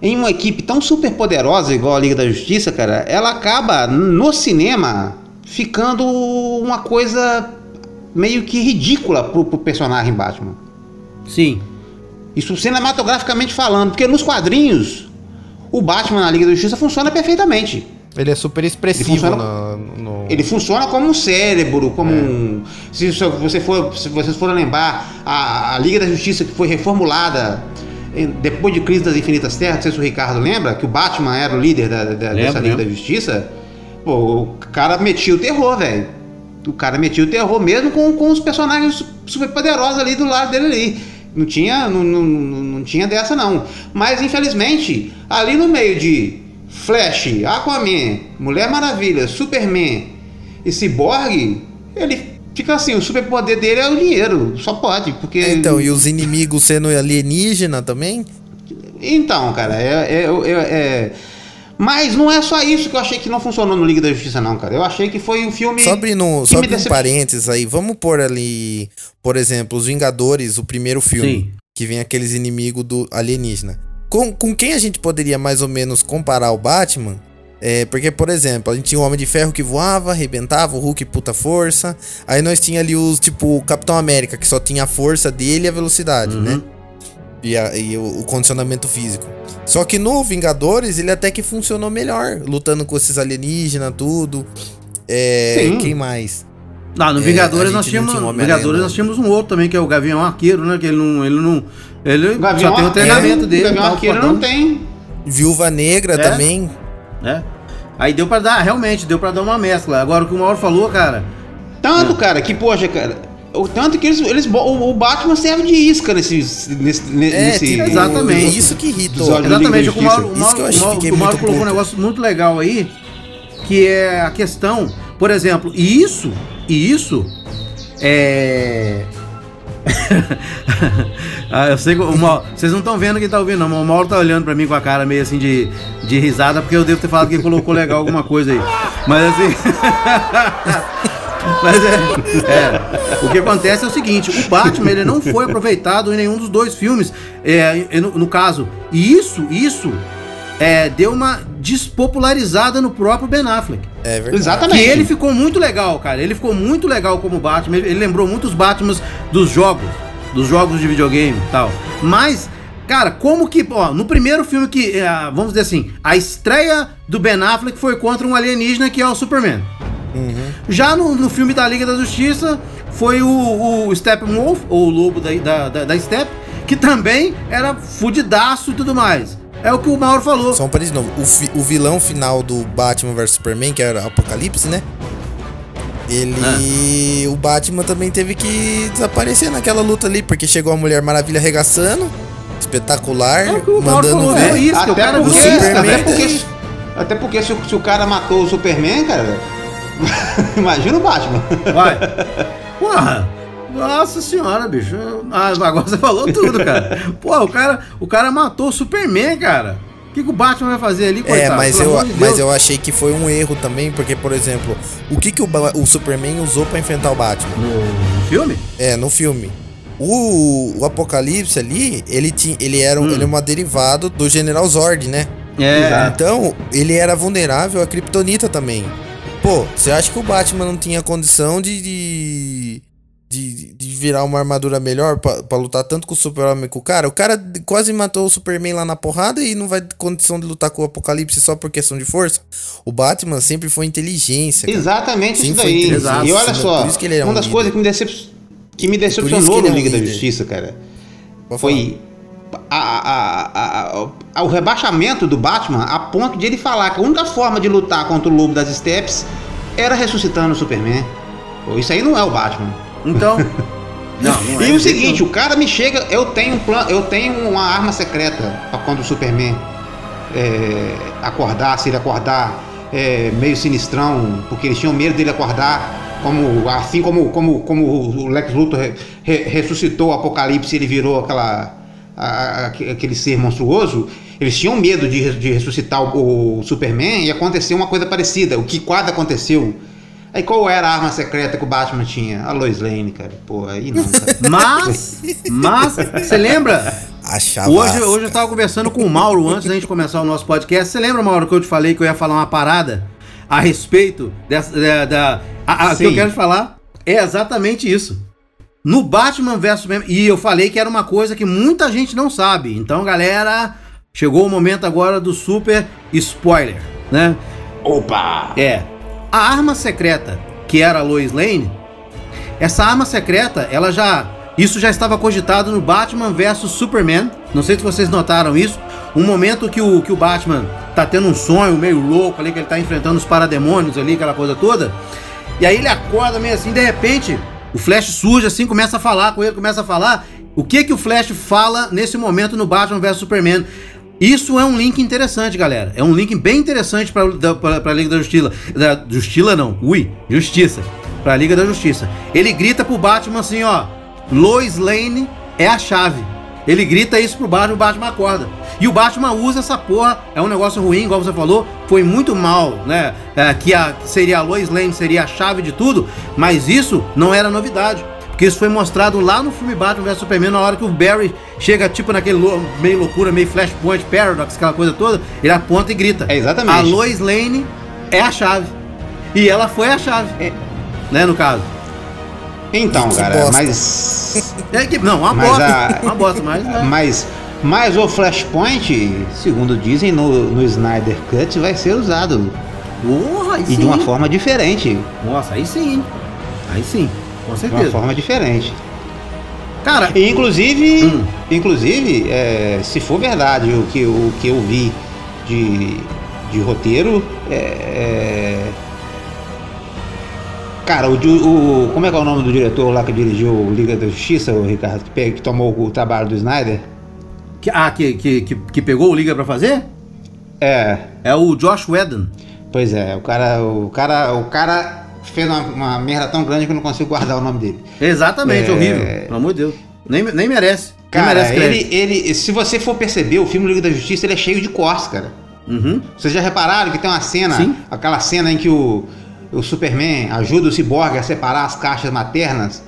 Speaker 3: em uma equipe tão super poderosa igual a Liga da Justiça, cara, ela acaba no cinema ficando uma coisa meio que ridícula pro, pro personagem Batman.
Speaker 2: Sim.
Speaker 3: Isso cinematograficamente falando, porque nos quadrinhos o Batman na Liga da Justiça funciona perfeitamente.
Speaker 4: Ele é super expressivo
Speaker 3: Ele funciona-
Speaker 4: no, no-
Speaker 3: Ele funciona como um cérebro, como um. Se se você for, se vocês forem lembrar, a, a Liga da Justiça que foi reformulada em- depois de Crise das Infinitas Terras, não sei se o Ricardo lembra, que o Batman era o líder da, da-
Speaker 2: Lembro,
Speaker 3: dessa Liga
Speaker 2: lembro.
Speaker 3: da Justiça. Pô, o cara metia o terror, velho. O cara metia o terror mesmo com, com os personagens su- super poderosos ali do lado dele ali. Não tinha, não, não, não, tinha dessa não. Mas infelizmente, ali no meio de Flash, Aquaman, Mulher Maravilha, Superman e Cyborg, ele fica assim, o superpoder dele é o dinheiro, só pode, porque
Speaker 4: É, Então, e os inimigos sendo alienígena também?
Speaker 3: Então, cara, é, é, é- é- Mas não é só isso que eu achei que não funcionou no Liga da Justiça, não, cara. Eu achei que foi um filme.
Speaker 4: Só abrindo, só abrindo um parênteses aí, vamos pôr ali, por exemplo, Os Vingadores, o primeiro filme,
Speaker 2: Sim.
Speaker 4: que vem aqueles inimigos do alienígena. Com, com quem a gente poderia mais ou menos comparar o Batman? É, porque, por exemplo, a gente tinha o Homem de Ferro que voava, arrebentava, o Hulk puta força. Aí nós tinha ali os, tipo, o Capitão América, que só tinha a força dele e a velocidade,
Speaker 2: Uhum.
Speaker 4: né? E, a- e o, o condicionamento físico. Só que no Vingadores, ele até que funcionou melhor, lutando com esses alienígenas, tudo. É,
Speaker 3: Sim.
Speaker 4: quem mais?
Speaker 2: Não, no
Speaker 4: É,
Speaker 2: Vingadores
Speaker 4: a
Speaker 2: nós tínhamos.
Speaker 4: tinha um
Speaker 2: Vingadores nós tínhamos um outro também, que é o Gavião Arqueiro, né? Que ele não. Ele não. Ele
Speaker 3: O Gavião
Speaker 2: só tem o treinamento dele.
Speaker 3: O Gavião
Speaker 2: tal,
Speaker 3: Arqueiro não tem.
Speaker 4: Viúva Negra
Speaker 2: É?
Speaker 4: também.
Speaker 2: né? Aí deu pra dar, realmente, deu pra dar uma mescla. Agora o que o Mauro falou, cara.
Speaker 3: Tanto, cara, que, poxa, cara. O tanto que eles. eles o, o Batman serve de isca nesse. nesse, ne-
Speaker 4: É,
Speaker 3: nesse
Speaker 4: tipo,
Speaker 2: Exatamente.
Speaker 4: é isso que
Speaker 3: do
Speaker 2: Exatamente, o Mauro, o. Mauro,
Speaker 4: Isso que eu
Speaker 2: o Mauro- colocou um
Speaker 4: puto.
Speaker 2: negócio muito legal aí, que é a questão, por exemplo, e isso, e isso é. ah, eu sei que o Mauro, vocês não estão vendo quem tá ouvindo, não, o Mauro tá olhando pra mim com a cara meio assim de, de risada, porque eu devo ter falado que ele colocou legal alguma coisa aí. Mas assim. Mas é, é, o que acontece é o seguinte, o Batman ele não foi aproveitado em nenhum dos dois filmes, é, e no, no caso, e isso, isso é, deu uma despopularizada no próprio Ben Affleck.
Speaker 4: É verdade.
Speaker 3: Exatamente.
Speaker 2: Que ele ficou muito legal, cara. Ele ficou muito legal como Batman. Ele, ele lembrou muitos Batmans dos jogos, dos jogos de videogame e tal. Mas, cara, como que, ó, no primeiro filme que, é, vamos dizer assim, a estreia do Ben Affleck foi contra um alienígena que é o Superman. Já no, no filme da Liga da Justiça foi o, o Steppenwolf, ou o lobo da, da, da, da Step, que também era fudidaço e tudo mais. É o que o Mauro falou.
Speaker 4: Só um parênteses de novo. O, fi- o vilão final do Batman vs Superman, que era Apocalipse, né? Ele.
Speaker 2: Ah.
Speaker 4: O Batman também teve que desaparecer naquela luta ali, porque chegou a Mulher Maravilha arregaçando. Espetacular.
Speaker 2: É o que o Mauro
Speaker 4: mandando
Speaker 2: falou,
Speaker 4: ver.
Speaker 2: é isso,
Speaker 3: até, porque, até porque, até porque se, o- se o cara matou o Superman, cara. imagina o Batman.
Speaker 2: Vai. Porra. Nossa senhora, bicho. Ah, agora você falou tudo, cara. Pô, o cara, o cara matou o Superman, cara. O que, que o Batman vai fazer ali,
Speaker 4: É,
Speaker 2: coitado?
Speaker 4: mas
Speaker 2: Pelo
Speaker 4: eu,
Speaker 2: de
Speaker 4: mas eu achei que foi um erro também, porque, por exemplo, o que, que o, o Superman usou pra enfrentar o Batman?
Speaker 2: No filme?
Speaker 4: É, no filme. O, o Apocalipse ali, ele, tinha, ele era um,
Speaker 2: Hum.
Speaker 4: ele é uma derivado do General Zord, né?
Speaker 2: É.
Speaker 4: Então, ele era vulnerável à Kryptonita também. Pô, você acha que o Batman não tinha condição de. de, de, de virar uma armadura melhor pra, pra lutar tanto com o Super-Homem com o cara? O cara quase matou o Superman lá na porrada e não vai ter condição de lutar com o Apocalipse só por questão de força. O Batman sempre foi inteligência. cara.
Speaker 3: Exatamente
Speaker 4: Sim,
Speaker 3: isso daí.
Speaker 4: inteligente,
Speaker 3: E olha
Speaker 4: sim,
Speaker 3: só,
Speaker 4: é
Speaker 3: uma
Speaker 4: um
Speaker 3: das
Speaker 4: líder.
Speaker 3: coisas que me, decep... que me
Speaker 4: isso
Speaker 3: decepcionou
Speaker 4: ele
Speaker 3: no
Speaker 4: é um
Speaker 3: Liga da. Justiça, cara,
Speaker 4: Pode falar.
Speaker 3: foi a- a- a- a- o rebaixamento do Batman a ponto de ele falar que a única forma de lutar contra o Lobo das Steppes era ressuscitando o Superman. Pô, isso aí não é o Batman.
Speaker 2: Então. Não, não é.
Speaker 3: E o seguinte, o cara me chega, eu tenho um plano, eu tenho uma arma secreta para quando o Superman é, acordar, se ele acordar é, meio sinistrão, porque eles tinham medo dele acordar, como assim como como como o Lex Luthor re- re- ressuscitou o Apocalipse, e ele virou aquela a- a- aquele ser monstruoso. Eles tinham medo de, de ressuscitar o, o Superman e aconteceu uma coisa parecida, o que quase aconteceu. Aí qual era a arma secreta que o Batman tinha? A Lois Lane, cara. Pô, aí não, cara.
Speaker 2: Mas, mas, você lembra? Hoje, hoje eu tava conversando com o Mauro antes da gente começar o nosso podcast. Você lembra, Mauro, que eu te falei que eu ia falar uma parada a respeito dessa. Da, da- a, a, que eu quero te falar é exatamente isso. No Batman vs Superman. E eu falei que era uma coisa que muita gente não sabe. Então, galera, chegou o momento agora do super spoiler, né?
Speaker 3: Opa!
Speaker 2: É. A arma secreta, que era a Lois Lane, essa arma secreta, ela já. Isso já estava cogitado no Batman vs Superman. Não sei se vocês notaram isso. Um momento que o, que o Batman tá tendo um sonho meio louco ali, que ele tá enfrentando os parademônios ali, aquela coisa toda. E aí ele acorda meio assim, de repente, o Flash surge assim, começa a falar com ele, começa a falar. O que que o Flash fala nesse momento no Batman vs Superman? Isso é um link interessante, galera. É um link bem interessante para a Liga da Justiça. Da Justiça não, ui, Justiça. Para a Liga da Justiça. Ele grita pro Batman assim, ó, Lois Lane é a chave. Ele grita isso pro Batman, o Batman acorda. E o Batman usa essa porra, é um negócio ruim, igual você falou, foi muito mal, né? É, que a, seria a Lois Lane, seria a chave de tudo, mas isso não era novidade. Porque isso foi mostrado lá no filme Batman vs Superman, na hora que o Barry chega, tipo, naquele lou- meio loucura, meio Flashpoint, Paradox, aquela coisa toda, ele aponta e grita.
Speaker 3: É, exatamente.
Speaker 2: A Lois Lane é a chave. E ela foi a chave.
Speaker 3: É.
Speaker 2: Né, no caso.
Speaker 3: Então,
Speaker 4: Que
Speaker 3: cara,
Speaker 4: bosta.
Speaker 3: mas.
Speaker 2: É que, não, uma
Speaker 3: Mas
Speaker 2: bosta.
Speaker 3: a-
Speaker 2: Uma bosta, mas. né?
Speaker 3: Mas, mas o Flashpoint, segundo dizem no, no Snyder Cut, vai ser usado.
Speaker 2: Porra, aí
Speaker 3: E de uma forma diferente.
Speaker 2: Nossa, aí sim. Aí sim, com
Speaker 3: De uma
Speaker 2: certeza.
Speaker 3: forma diferente.
Speaker 2: Cara,
Speaker 3: E, inclusive,
Speaker 2: Hum.
Speaker 3: inclusive é, se for verdade o que, o que eu vi de, de roteiro, é, é, Cara, o, o- Como é que é o nome do diretor lá que dirigiu o Liga da Justiça, o Ricardo, que, que tomou o trabalho do Snyder?
Speaker 2: que, ah, que, que, que, que pegou o Liga pra fazer?
Speaker 3: É,
Speaker 2: É o Josh Whedon.
Speaker 3: pois é, o cara. O cara, o cara fez uma, uma merda tão grande que eu não consigo guardar o nome dele.
Speaker 2: Exatamente,
Speaker 3: É.
Speaker 2: horrível. Pelo amor de Deus. Nem, nem merece. nem
Speaker 3: Cara,
Speaker 2: merece crédito.
Speaker 3: ele, ele. Se você for perceber, o filme Liga da Justiça ele é cheio de cortes, cara.
Speaker 2: Uhum.
Speaker 3: Vocês já repararam que tem uma cena,
Speaker 2: Sim.
Speaker 3: aquela cena em que o, o Superman ajuda o Cyborg a separar as caixas maternas,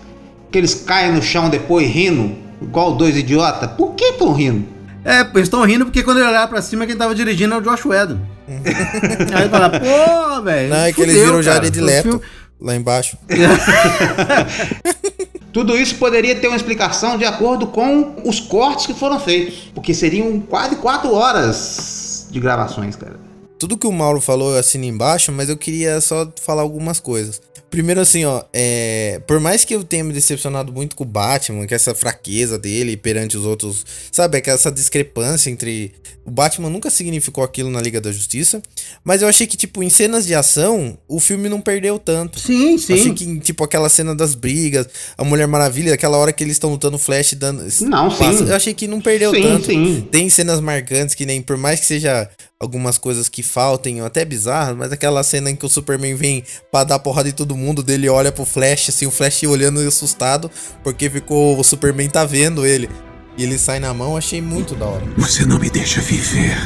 Speaker 3: que eles caem no chão depois rindo, igual dois idiotas. Por que estão rindo?
Speaker 2: É, eles estão rindo porque quando ele olhar pra cima, quem tava dirigindo é o Josh Whedon. Aí ele fala, pô, velho.
Speaker 4: Não, é que eles viram. Jared
Speaker 2: O
Speaker 4: Leto
Speaker 2: filme-
Speaker 4: lá embaixo.
Speaker 3: Tudo isso poderia ter uma explicação de acordo com os cortes que foram feitos, porque seriam quase quatro horas de gravações, cara.
Speaker 4: Tudo que o Mauro falou eu assino embaixo, mas eu queria só falar algumas coisas. Primeiro, assim, ó, é, por mais que eu tenha me decepcionado muito com o Batman, que essa fraqueza dele perante os outros, sabe, é que essa discrepância entre. O Batman nunca significou aquilo na Liga da Justiça, mas eu achei que, tipo, em cenas de ação, o filme não perdeu tanto.
Speaker 2: Sim, sim.
Speaker 4: Achei que, tipo, aquela cena das brigas, a Mulher Maravilha, aquela hora que eles estão lutando Flash dando.
Speaker 3: Não, sim.
Speaker 4: Eu achei que não perdeu
Speaker 3: Sim,
Speaker 4: tanto.
Speaker 3: sim.
Speaker 4: Tem cenas marcantes que nem, por mais que seja algumas coisas que faltem, ou até bizarras, mas aquela cena em que o Superman vem pra dar porrada em todo mundo, dele olha pro Flash, assim, o Flash olhando assustado, porque ficou. O Superman tá vendo ele. E ele sai na mão, achei muito da hora.
Speaker 6: Você não me deixa viver.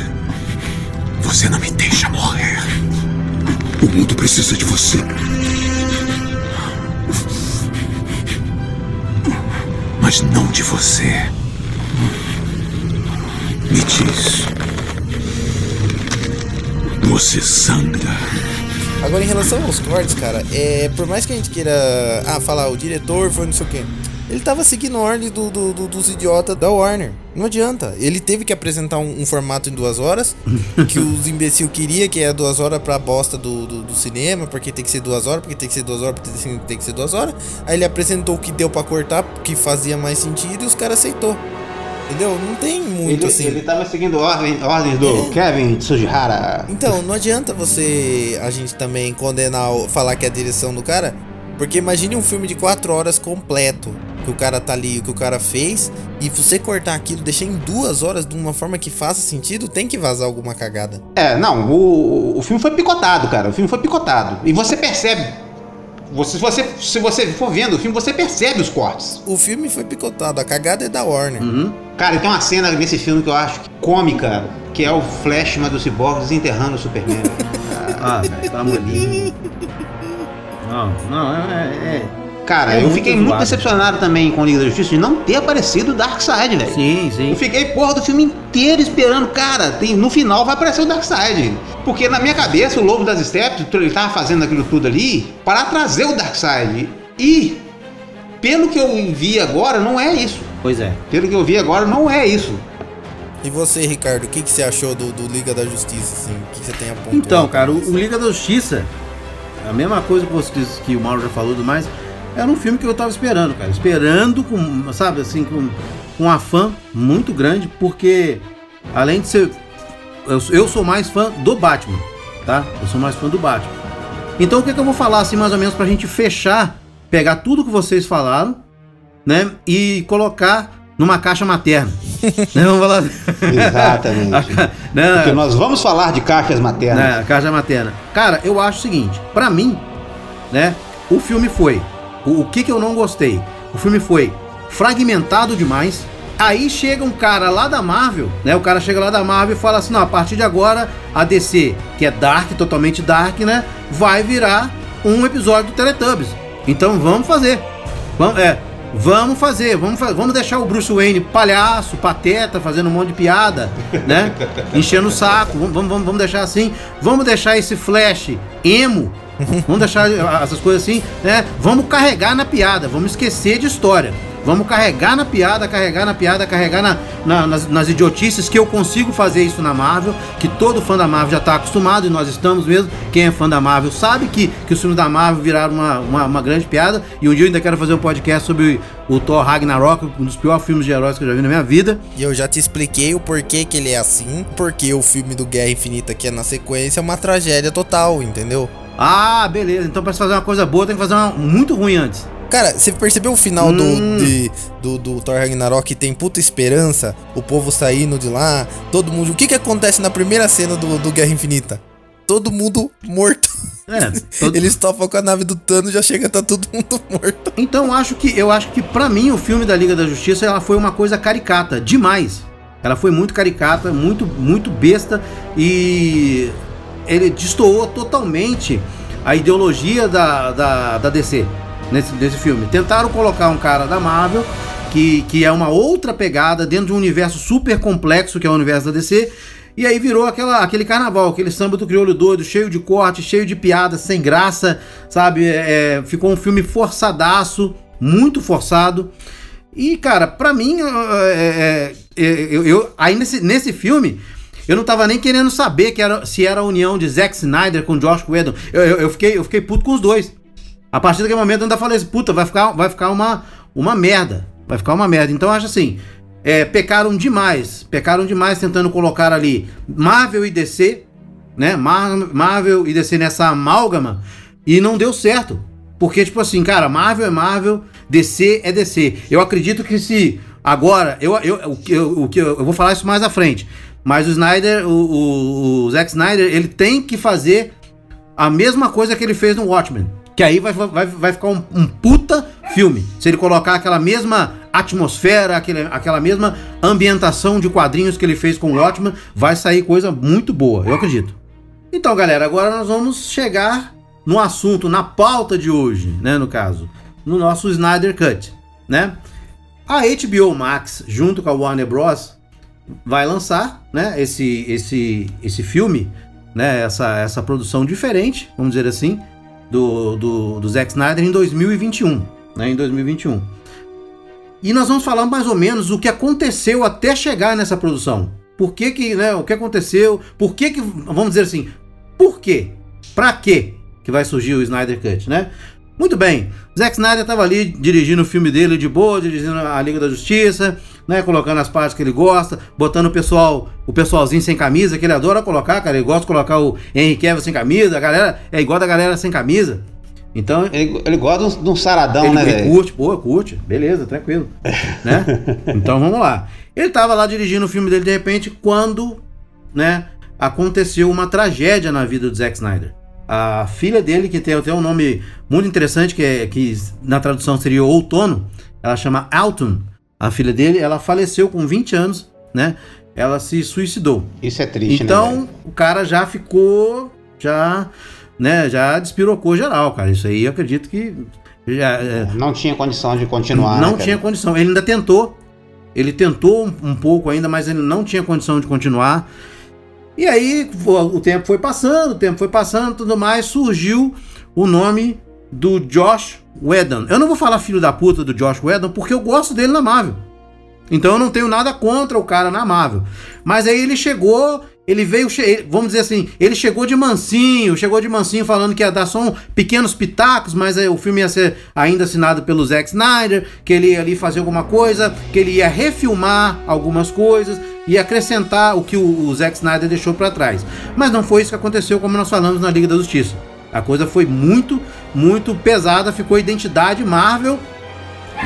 Speaker 6: Você não me deixa morrer. O mundo precisa de você. Mas não de você. Me diz. Você sangra.
Speaker 4: Agora, em relação aos cortes, cara, é, por mais que a gente queira. Ah, falar, o diretor foi não sei o quê. Ele tava seguindo a ordem do, do- do- dos idiotas da Warner. Não adianta. Ele teve que apresentar um, um formato em duas horas. que os imbecil queria, que é duas horas pra bosta do, do, cinema, porque tem que ser duas horas, porque tem que ser duas horas, porque tem, que ser duas horas. Aí ele apresentou o que deu pra cortar, que fazia mais sentido, e os caras aceitou. Entendeu? Não tem muito
Speaker 3: Ele,
Speaker 4: assim.
Speaker 3: ele tava seguindo ordem, ordens do Kevin Tsujihara.
Speaker 4: Então, não adianta você a gente também condenar, falar que é a direção do cara, porque imagine um filme de quatro horas completo, que o cara tá ali, o que o cara fez, e você cortar aquilo, deixar em duas horas de uma forma que faça sentido, tem que vazar alguma cagada.
Speaker 3: É, não, o, o filme foi picotado, cara. O filme foi picotado. E você percebe. Você, se, você, se você for vendo o filme, você percebe os cortes.
Speaker 4: O filme foi picotado, a cagada é da Warner.
Speaker 3: Cara, tem uma cena nesse filme que eu acho cômica, que é o Flashman do Cyborg desenterrando o Superman.
Speaker 2: Ah, velho, pelo amor de. Não, não, é. é-
Speaker 3: Cara,
Speaker 2: É
Speaker 3: eu
Speaker 2: muito
Speaker 3: fiquei muito decepcionado também com Liga da Justiça de não ter aparecido o Darkseid, velho.
Speaker 2: Sim, sim.
Speaker 3: Eu fiquei, porra, do filme inteiro esperando, cara, tem, no final vai aparecer o Darkseid. Porque na minha cabeça, o Lobo das Steppes, ele tava fazendo aquilo tudo ali para trazer o Darkseid. E, pelo que eu vi agora, não é isso.
Speaker 2: Pois é.
Speaker 3: Pelo que eu vi agora, não é isso.
Speaker 4: E você, Ricardo, o que, que você achou do, do Liga da Justiça, assim? O que, que você tem a pontuar?
Speaker 2: Então, cara, o, o Liga da Justiça, a mesma coisa que, você, que o Mauro já falou do mais, era um filme que eu tava esperando, cara. Esperando com, sabe, assim, com, com um afã muito grande, porque além de ser. Eu, eu sou mais fã do Batman, tá? Eu sou mais fã do Batman. Então o que, que eu vou falar, assim, mais ou menos, pra gente fechar, pegar tudo que vocês falaram, né? E colocar numa caixa materna. né? Vamos falar.
Speaker 3: Exatamente.
Speaker 2: né?
Speaker 3: Porque nós vamos falar de caixas maternas.
Speaker 2: né, caixa materna. Cara, eu acho o seguinte, pra mim, né, o filme foi, o, o que que eu não gostei? O filme foi fragmentado demais. Aí chega um cara lá da Marvel, né? O cara chega lá da Marvel e fala assim: "Não, a partir de agora a DC, que é dark, totalmente dark, né, vai virar um episódio do Teletubbies. Então vamos fazer. Vamos, é, vamos fazer, vamos, vamos deixar o Bruce Wayne palhaço, pateta, fazendo um monte de piada, né? Enchendo o saco, vamos, vamos- vamos deixar assim. Vamos deixar esse Flash emo, vamos deixar essas coisas assim, né? Vamos carregar na piada, vamos esquecer de história. Vamos carregar na piada, carregar na piada, carregar na- na- nas, nas idiotices que eu consigo fazer isso na Marvel, que todo fã da Marvel já está acostumado e nós estamos mesmo. Quem é fã da Marvel sabe que, que os filmes da Marvel viraram uma, uma, uma grande piada. E um dia eu ainda quero fazer um podcast sobre o Thor Ragnarok, um dos piores filmes de heróis que eu já vi na minha vida.
Speaker 4: E eu já te expliquei o porquê que ele é assim, porque o filme do Guerra Infinita que é na sequência é uma tragédia total, entendeu?
Speaker 2: Ah, beleza. Então, para fazer uma coisa boa, tem que fazer uma muito ruim antes.
Speaker 4: Cara, você percebeu o final
Speaker 2: Hum.
Speaker 4: do, de- do, do Thor Ragnarok que tem puta esperança? O povo saindo de lá, todo mundo. O que que acontece na primeira cena do, do Guerra Infinita? Todo mundo morto.
Speaker 2: É, todo-
Speaker 4: Eles topam com a nave do Thanos já chega tá todo mundo morto.
Speaker 2: Então acho que eu acho que para mim o filme da Liga da Justiça ela foi uma coisa caricata demais. Ela foi muito caricata, muito muito besta e ele destoou totalmente a ideologia da, da, da DC nesse, nesse filme. Tentaram colocar um cara da Marvel que, que é uma outra pegada dentro de um universo super complexo que é o universo da DC. E aí virou aquela, aquele carnaval, aquele samba do crioulo doido, cheio de corte, cheio de piadas, sem graça, sabe? É, ficou um filme forçadaço, muito forçado. E, cara, pra mim, é, é, é, eu, eu- aí nesse, nesse filme, eu não tava nem querendo saber que era, se era a união de Zack Snyder com Josh Whedon. Eu, eu, eu fiquei, eu fiquei puto com os dois. A partir daquele momento eu ainda falei assim, puta, vai ficar, vai ficar uma, uma merda. Vai ficar uma merda. Então eu acho assim, é, pecaram demais. Pecaram demais tentando colocar ali Marvel e DC, né? Mar- Marvel e DC nessa amálgama. E não deu certo. Porque, tipo assim, cara, Marvel é Marvel, DC é DC. Eu acredito que se. Agora, eu, eu, eu, que eu, eu vou falar isso mais à frente. Mas o Snyder, o, o, o Zack Snyder, ele tem que fazer a mesma coisa que ele fez no Watchmen. Que aí vai, vai, vai ficar um, um puta filme. Se ele colocar aquela mesma atmosfera, aquele, aquela mesma ambientação de quadrinhos que ele fez com o Watchman, vai sair coisa muito boa, eu acredito. Então, galera, agora nós vamos chegar no assunto, na pauta de hoje, né, no caso, no nosso Snyder Cut, né? A HBO Max, junto com a Warner Bros, vai lançar, né, esse esse esse filme, né, essa essa produção diferente, vamos dizer assim, do, do, do Zack Snyder em 2021, né, em 2021. E nós vamos falar mais ou menos o que aconteceu até chegar nessa produção. Por que que, né, o que aconteceu? Por que que, vamos dizer assim, por quê? Pra quê que vai surgir o Snyder Cut, né? Muito bem, Zack Snyder estava ali dirigindo o filme dele de boa, dirigindo a Liga da Justiça, né, colocando as partes que ele gosta, botando o pessoal, o pessoalzinho sem camisa, que ele adora colocar, cara, ele gosta de colocar o Henry Cavill sem camisa, a galera é igual da galera sem camisa. Então,
Speaker 3: Ele, ele gosta de um- de um saradão,
Speaker 2: ele,
Speaker 3: né,
Speaker 2: ele
Speaker 3: velho?
Speaker 2: curte, pô, curte, beleza, tranquilo, né? Então vamos lá. Ele tava lá dirigindo o filme dele de repente quando, né, aconteceu uma tragédia na vida do Zack Snyder. A filha dele, que tem até um nome muito interessante, que, é, que na tradução seria Outono, ela chama Alton. A filha dele, ela faleceu com 20 anos, né? Ela se suicidou.
Speaker 3: Isso é triste, né?
Speaker 2: Então,
Speaker 3: velho?
Speaker 2: o cara já ficou, já, né, já despirocou geral, cara. Isso aí eu acredito que já, é,
Speaker 3: Não tinha condição de continuar.
Speaker 2: não
Speaker 3: né,
Speaker 2: tinha condição. Ele ainda tentou. Ele tentou um, um pouco ainda, mas ele não tinha condição de continuar. E aí o tempo foi passando, o tempo foi passando, tudo mais, surgiu o nome do Josh Whedon. Eu não vou falar filho da puta do Josh Whedon porque eu gosto dele na Marvel. Então eu não tenho nada contra o cara na Marvel. Mas aí ele chegou, ele veio, vamos dizer assim, ele chegou de mansinho, chegou de mansinho falando que ia dar só um pequenos pitacos, mas o filme ia ser ainda assinado pelo Zack Snyder, que ele ia ali fazer alguma coisa, que ele ia refilmar algumas coisas e acrescentar o que o, o Zack Snyder deixou pra trás. Mas não foi isso que aconteceu, como nós falamos na Liga da Justiça. A coisa foi muito, muito pesada, ficou identidade Marvel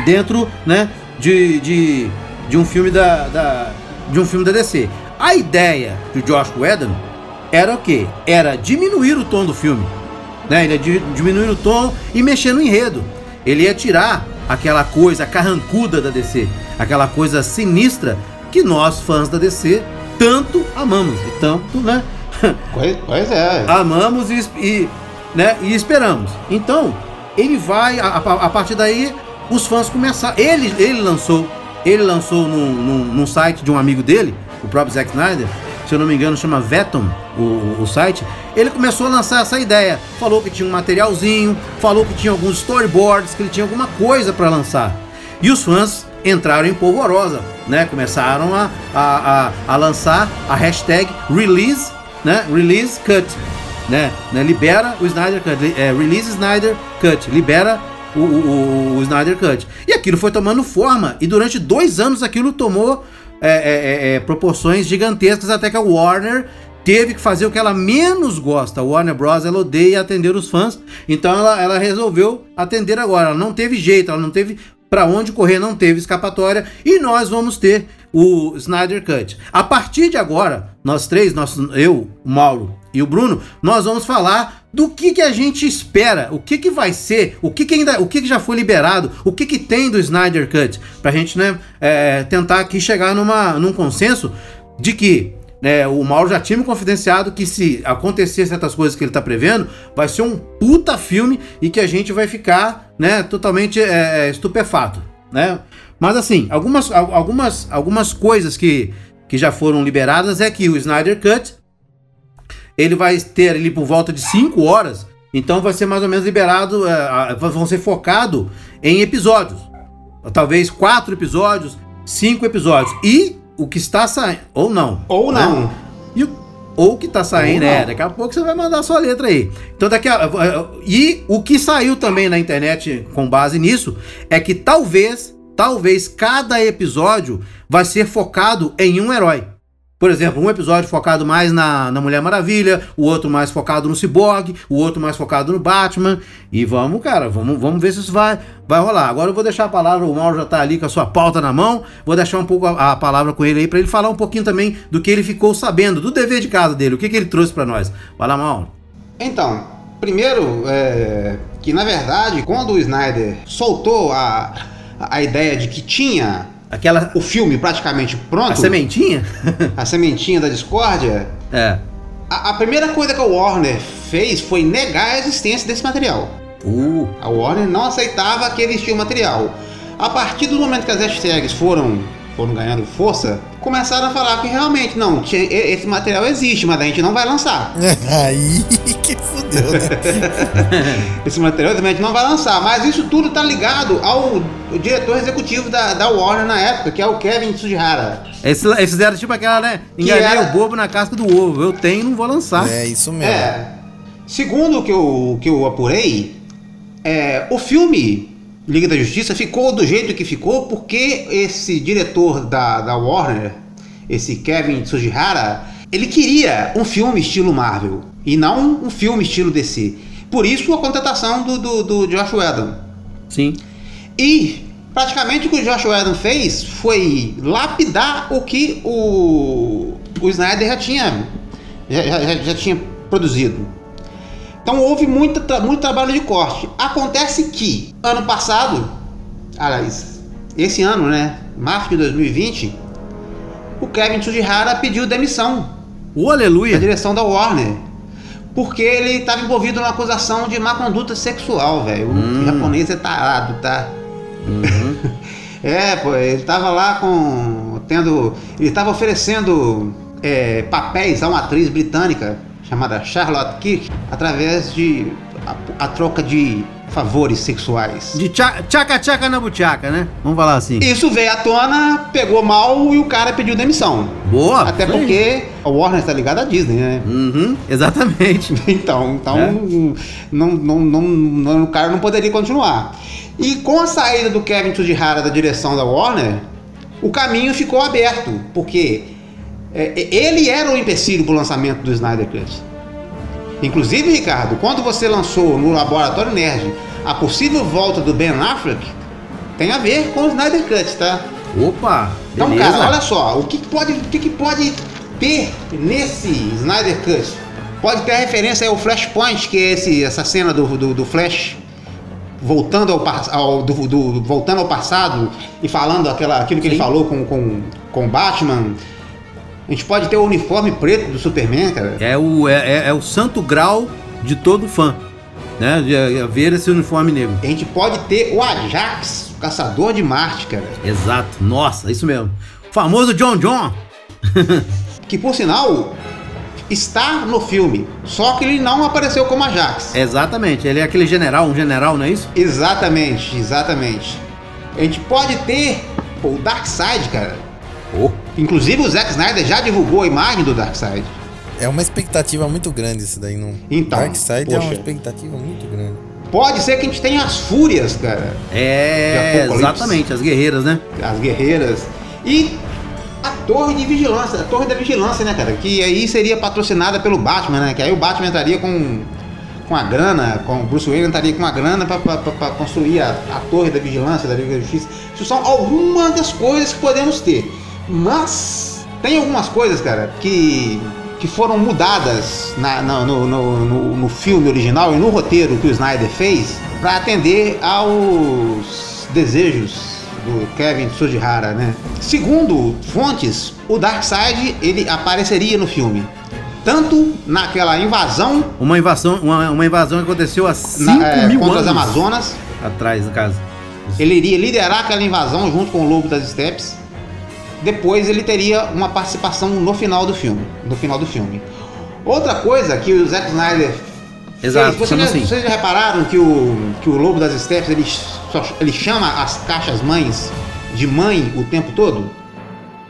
Speaker 2: dentro, né, de, de, de um filme da, da- de um filme da DC. A ideia do Josh Whedon era o quê? Era diminuir o tom do filme, né? Ele ia di- diminuir o tom e mexer no enredo. Ele ia tirar aquela coisa carrancuda da DC, aquela coisa sinistra que nós fãs da DC tanto amamos e tanto, né?
Speaker 3: Pois, pois é.
Speaker 2: amamos e, e, né, e esperamos. Então, ele vai, a, a- a partir daí, os fãs começaram. Ele, ele lançou, ele lançou num, num, num site de um amigo dele, o próprio Zack Snyder, se eu não me engano, chama Vetom, o, o- site. Ele começou a lançar essa ideia. Falou que tinha um materialzinho, falou que tinha alguns storyboards, que ele tinha alguma coisa para lançar. E os fãs entraram em polvorosa, né? Começaram a, a, a, a lançar a hashtag release, né? Release cut, né? né? Libera o Snyder Cut, é, release Snyder Cut, libera o, o, o- Snyder Cut. E aquilo foi tomando forma e durante dois anos aquilo tomou é, é, é, é, proporções gigantescas até que a Warner teve que fazer o que ela menos gosta. A Warner Bros. ela odeia atender os fãs, então ela, ela resolveu atender agora. Ela não teve jeito, ela não teve para onde correr, não teve escapatória e nós vamos ter o Snyder Cut. A partir de agora, nós três, nós, eu, Mauro e o Bruno, nós vamos falar do que, que a gente espera, o que, que vai ser, o que, que ainda, o que, que já foi liberado, o que, que tem do Snyder Cut, pra gente né, é, tentar aqui chegar numa, num consenso de que né, o Mauro já tinha me confidenciado que se acontecer certas coisas que ele tá prevendo, vai ser um puta filme e que a gente vai ficar, né, totalmente é, estupefato, né? Mas assim, algumas, al- algumas, algumas coisas que, que já foram liberadas é que o Snyder Cut ele vai ter ali por volta de 5 horas, então vai ser mais ou menos liberado, é, vão ser focado em episódios. Talvez quatro episódios, cinco episódios. E o que está saindo, ou não.
Speaker 3: Ou
Speaker 2: né?
Speaker 3: não.
Speaker 2: E o, ou que tá saindo,
Speaker 3: Ou não.
Speaker 2: é, daqui a pouco você vai mandar a sua letra aí. Então daqui a, e o que saiu também na internet com base nisso é que talvez, talvez cada episódio vai ser focado em um herói. Por exemplo, um episódio focado mais na, na Mulher Maravilha, o outro mais focado no Cyborg, o outro mais focado no Batman. E vamos, cara, vamos, vamos ver se isso vai, vai rolar. Agora eu vou deixar a palavra, o Mauro já tá ali com a sua pauta na mão. Vou deixar um pouco a, a palavra com ele aí para ele falar um pouquinho também do que ele ficou sabendo, do dever de casa dele, o que, que ele trouxe para nós. Vai lá, Mauro.
Speaker 3: Então, primeiro, é, que na verdade, quando o Snyder soltou a, a, ideia de que tinha
Speaker 2: Aquela.
Speaker 3: o filme praticamente pronto,
Speaker 2: A sementinha?
Speaker 3: a sementinha da discórdia,
Speaker 2: é.
Speaker 3: a, a primeira coisa que a Warner fez foi negar a existência desse material.
Speaker 2: Uh.
Speaker 3: A Warner não aceitava que existia o material. A partir do momento que as hashtags foram, foram ganhando força, começaram a falar que realmente não, tinha- esse material existe, mas a gente não vai lançar.
Speaker 4: Aí que fudeu, né?
Speaker 3: Esse material a gente não vai lançar. Mas isso tudo tá ligado ao diretor executivo da, da Warner na época, que é o Kevin Tsujihara.
Speaker 2: Eles, eles fizeram tipo aquela, né? Enganei
Speaker 3: era-
Speaker 2: o bobo na casca do ovo. Eu tenho e não vou lançar.
Speaker 4: É isso mesmo.
Speaker 3: É. Segundo o que eu, que eu apurei, é, o filme Liga da Justiça ficou do jeito que ficou porque esse diretor da, da Warner, esse Kevin Tsujihara, ele queria um filme estilo Marvel e não um filme estilo DC. Por isso a contratação do, do, do Josh Whedon.
Speaker 2: Sim.
Speaker 3: E praticamente o que o Josh Whedon fez foi lapidar o que o, o Snyder já tinha, já, já- já tinha produzido. Então houve muito, muito trabalho de corte. Acontece que ano passado, aliás, esse ano, né, março de 2020, o Kevin Tsujihara pediu demissão
Speaker 2: O
Speaker 3: da
Speaker 2: aleluia.
Speaker 3: direção da Warner. Porque ele estava envolvido numa acusação de má conduta sexual, velho. O japonês é tarado, tá? é, pô, ele tava lá com. tendo. Ele tava oferecendo é, papéis a uma atriz britânica chamada Charlotte Kirk através de. a, a troca de favores sexuais.
Speaker 2: De tcha- tchaca-tchaca na buchaca, né? Vamos falar assim.
Speaker 3: Isso veio à tona, pegou mal e o cara pediu demissão.
Speaker 2: Boa.
Speaker 3: Até
Speaker 2: aí.
Speaker 3: porque a Warner está ligada à Disney, né?
Speaker 2: Uhum, exatamente.
Speaker 3: Então, então
Speaker 2: É.
Speaker 3: não, não, não, não- o cara não poderia continuar. E com a saída do Kevin Tsujihara da direção da Warner, o caminho ficou aberto, porque é, ele era o empecilho para o lançamento do Snyder Cut. Inclusive, Ricardo, quando você lançou no Laboratório Nerd a possível volta do Ben Affleck, tem a ver com o Snyder Cut, tá?
Speaker 2: Opa,
Speaker 3: Então,
Speaker 2: beleza.
Speaker 3: cara, olha só, o que pode, o que pode ter nesse Snyder Cut? Pode ter a referência ao Flashpoint, que é esse, essa cena do, do, do Flash voltando ao, ao do, do- voltando ao passado e falando aquela, aquilo que ele falou com, com, com Batman. A gente pode ter o uniforme preto do Superman, cara.
Speaker 2: É o, é, é- é o santo grau de todo fã, né? De, de ver esse uniforme negro.
Speaker 3: A gente pode ter o Ajax, o caçador de Marte, cara.
Speaker 2: Exato. Nossa, isso mesmo. Famoso John John.
Speaker 3: Que por sinal está no filme, só que ele não apareceu como Ajax.
Speaker 2: Exatamente. Ele é aquele general, um general, não é isso?
Speaker 3: Exatamente, exatamente. A gente pode ter pô, o Darkseid, cara.
Speaker 2: Oh.
Speaker 3: Inclusive o Zack Snyder já divulgou a imagem do Darkseid.
Speaker 4: É uma expectativa muito grande isso daí. Não...
Speaker 3: Então,
Speaker 4: Darkseid é uma expectativa muito grande.
Speaker 3: Pode ser que a gente tenha as fúrias, cara.
Speaker 2: É, exatamente, as guerreiras, né?
Speaker 3: As guerreiras. E a torre de vigilância, a torre da vigilância, né, cara? Que aí seria patrocinada pelo Batman, né? Que aí o Batman entraria com, com a grana, com o Bruce Wayne entraria com a grana pra, pra, pra- pra construir a, a torre da vigilância, da Liga da Justiça. Isso são algumas das coisas que podemos ter. Mas tem algumas coisas, cara, que, que foram mudadas na- na- no, no, no- no filme original e no roteiro que o Snyder fez para atender aos desejos do Kevin Tsujihara, né? Segundo fontes, o Darkseid ele apareceria no filme. Tanto naquela invasão
Speaker 2: Uma invasão, uma, uma invasão que aconteceu há 5
Speaker 3: na, é,
Speaker 2: mil
Speaker 3: contra
Speaker 2: anos
Speaker 3: as Amazonas,
Speaker 2: atrás, no caso.
Speaker 3: ele iria liderar aquela invasão junto com o Lobo das Steppes. Depois ele teria uma participação no final do filme. No final do filme. Outra coisa que o Zack Snyder
Speaker 2: Exato,
Speaker 3: fez, vocês, já,
Speaker 2: assim.
Speaker 3: vocês já repararam que o, que o Lobo das Steppes ele, só- ele chama as caixas mães de mãe o tempo todo?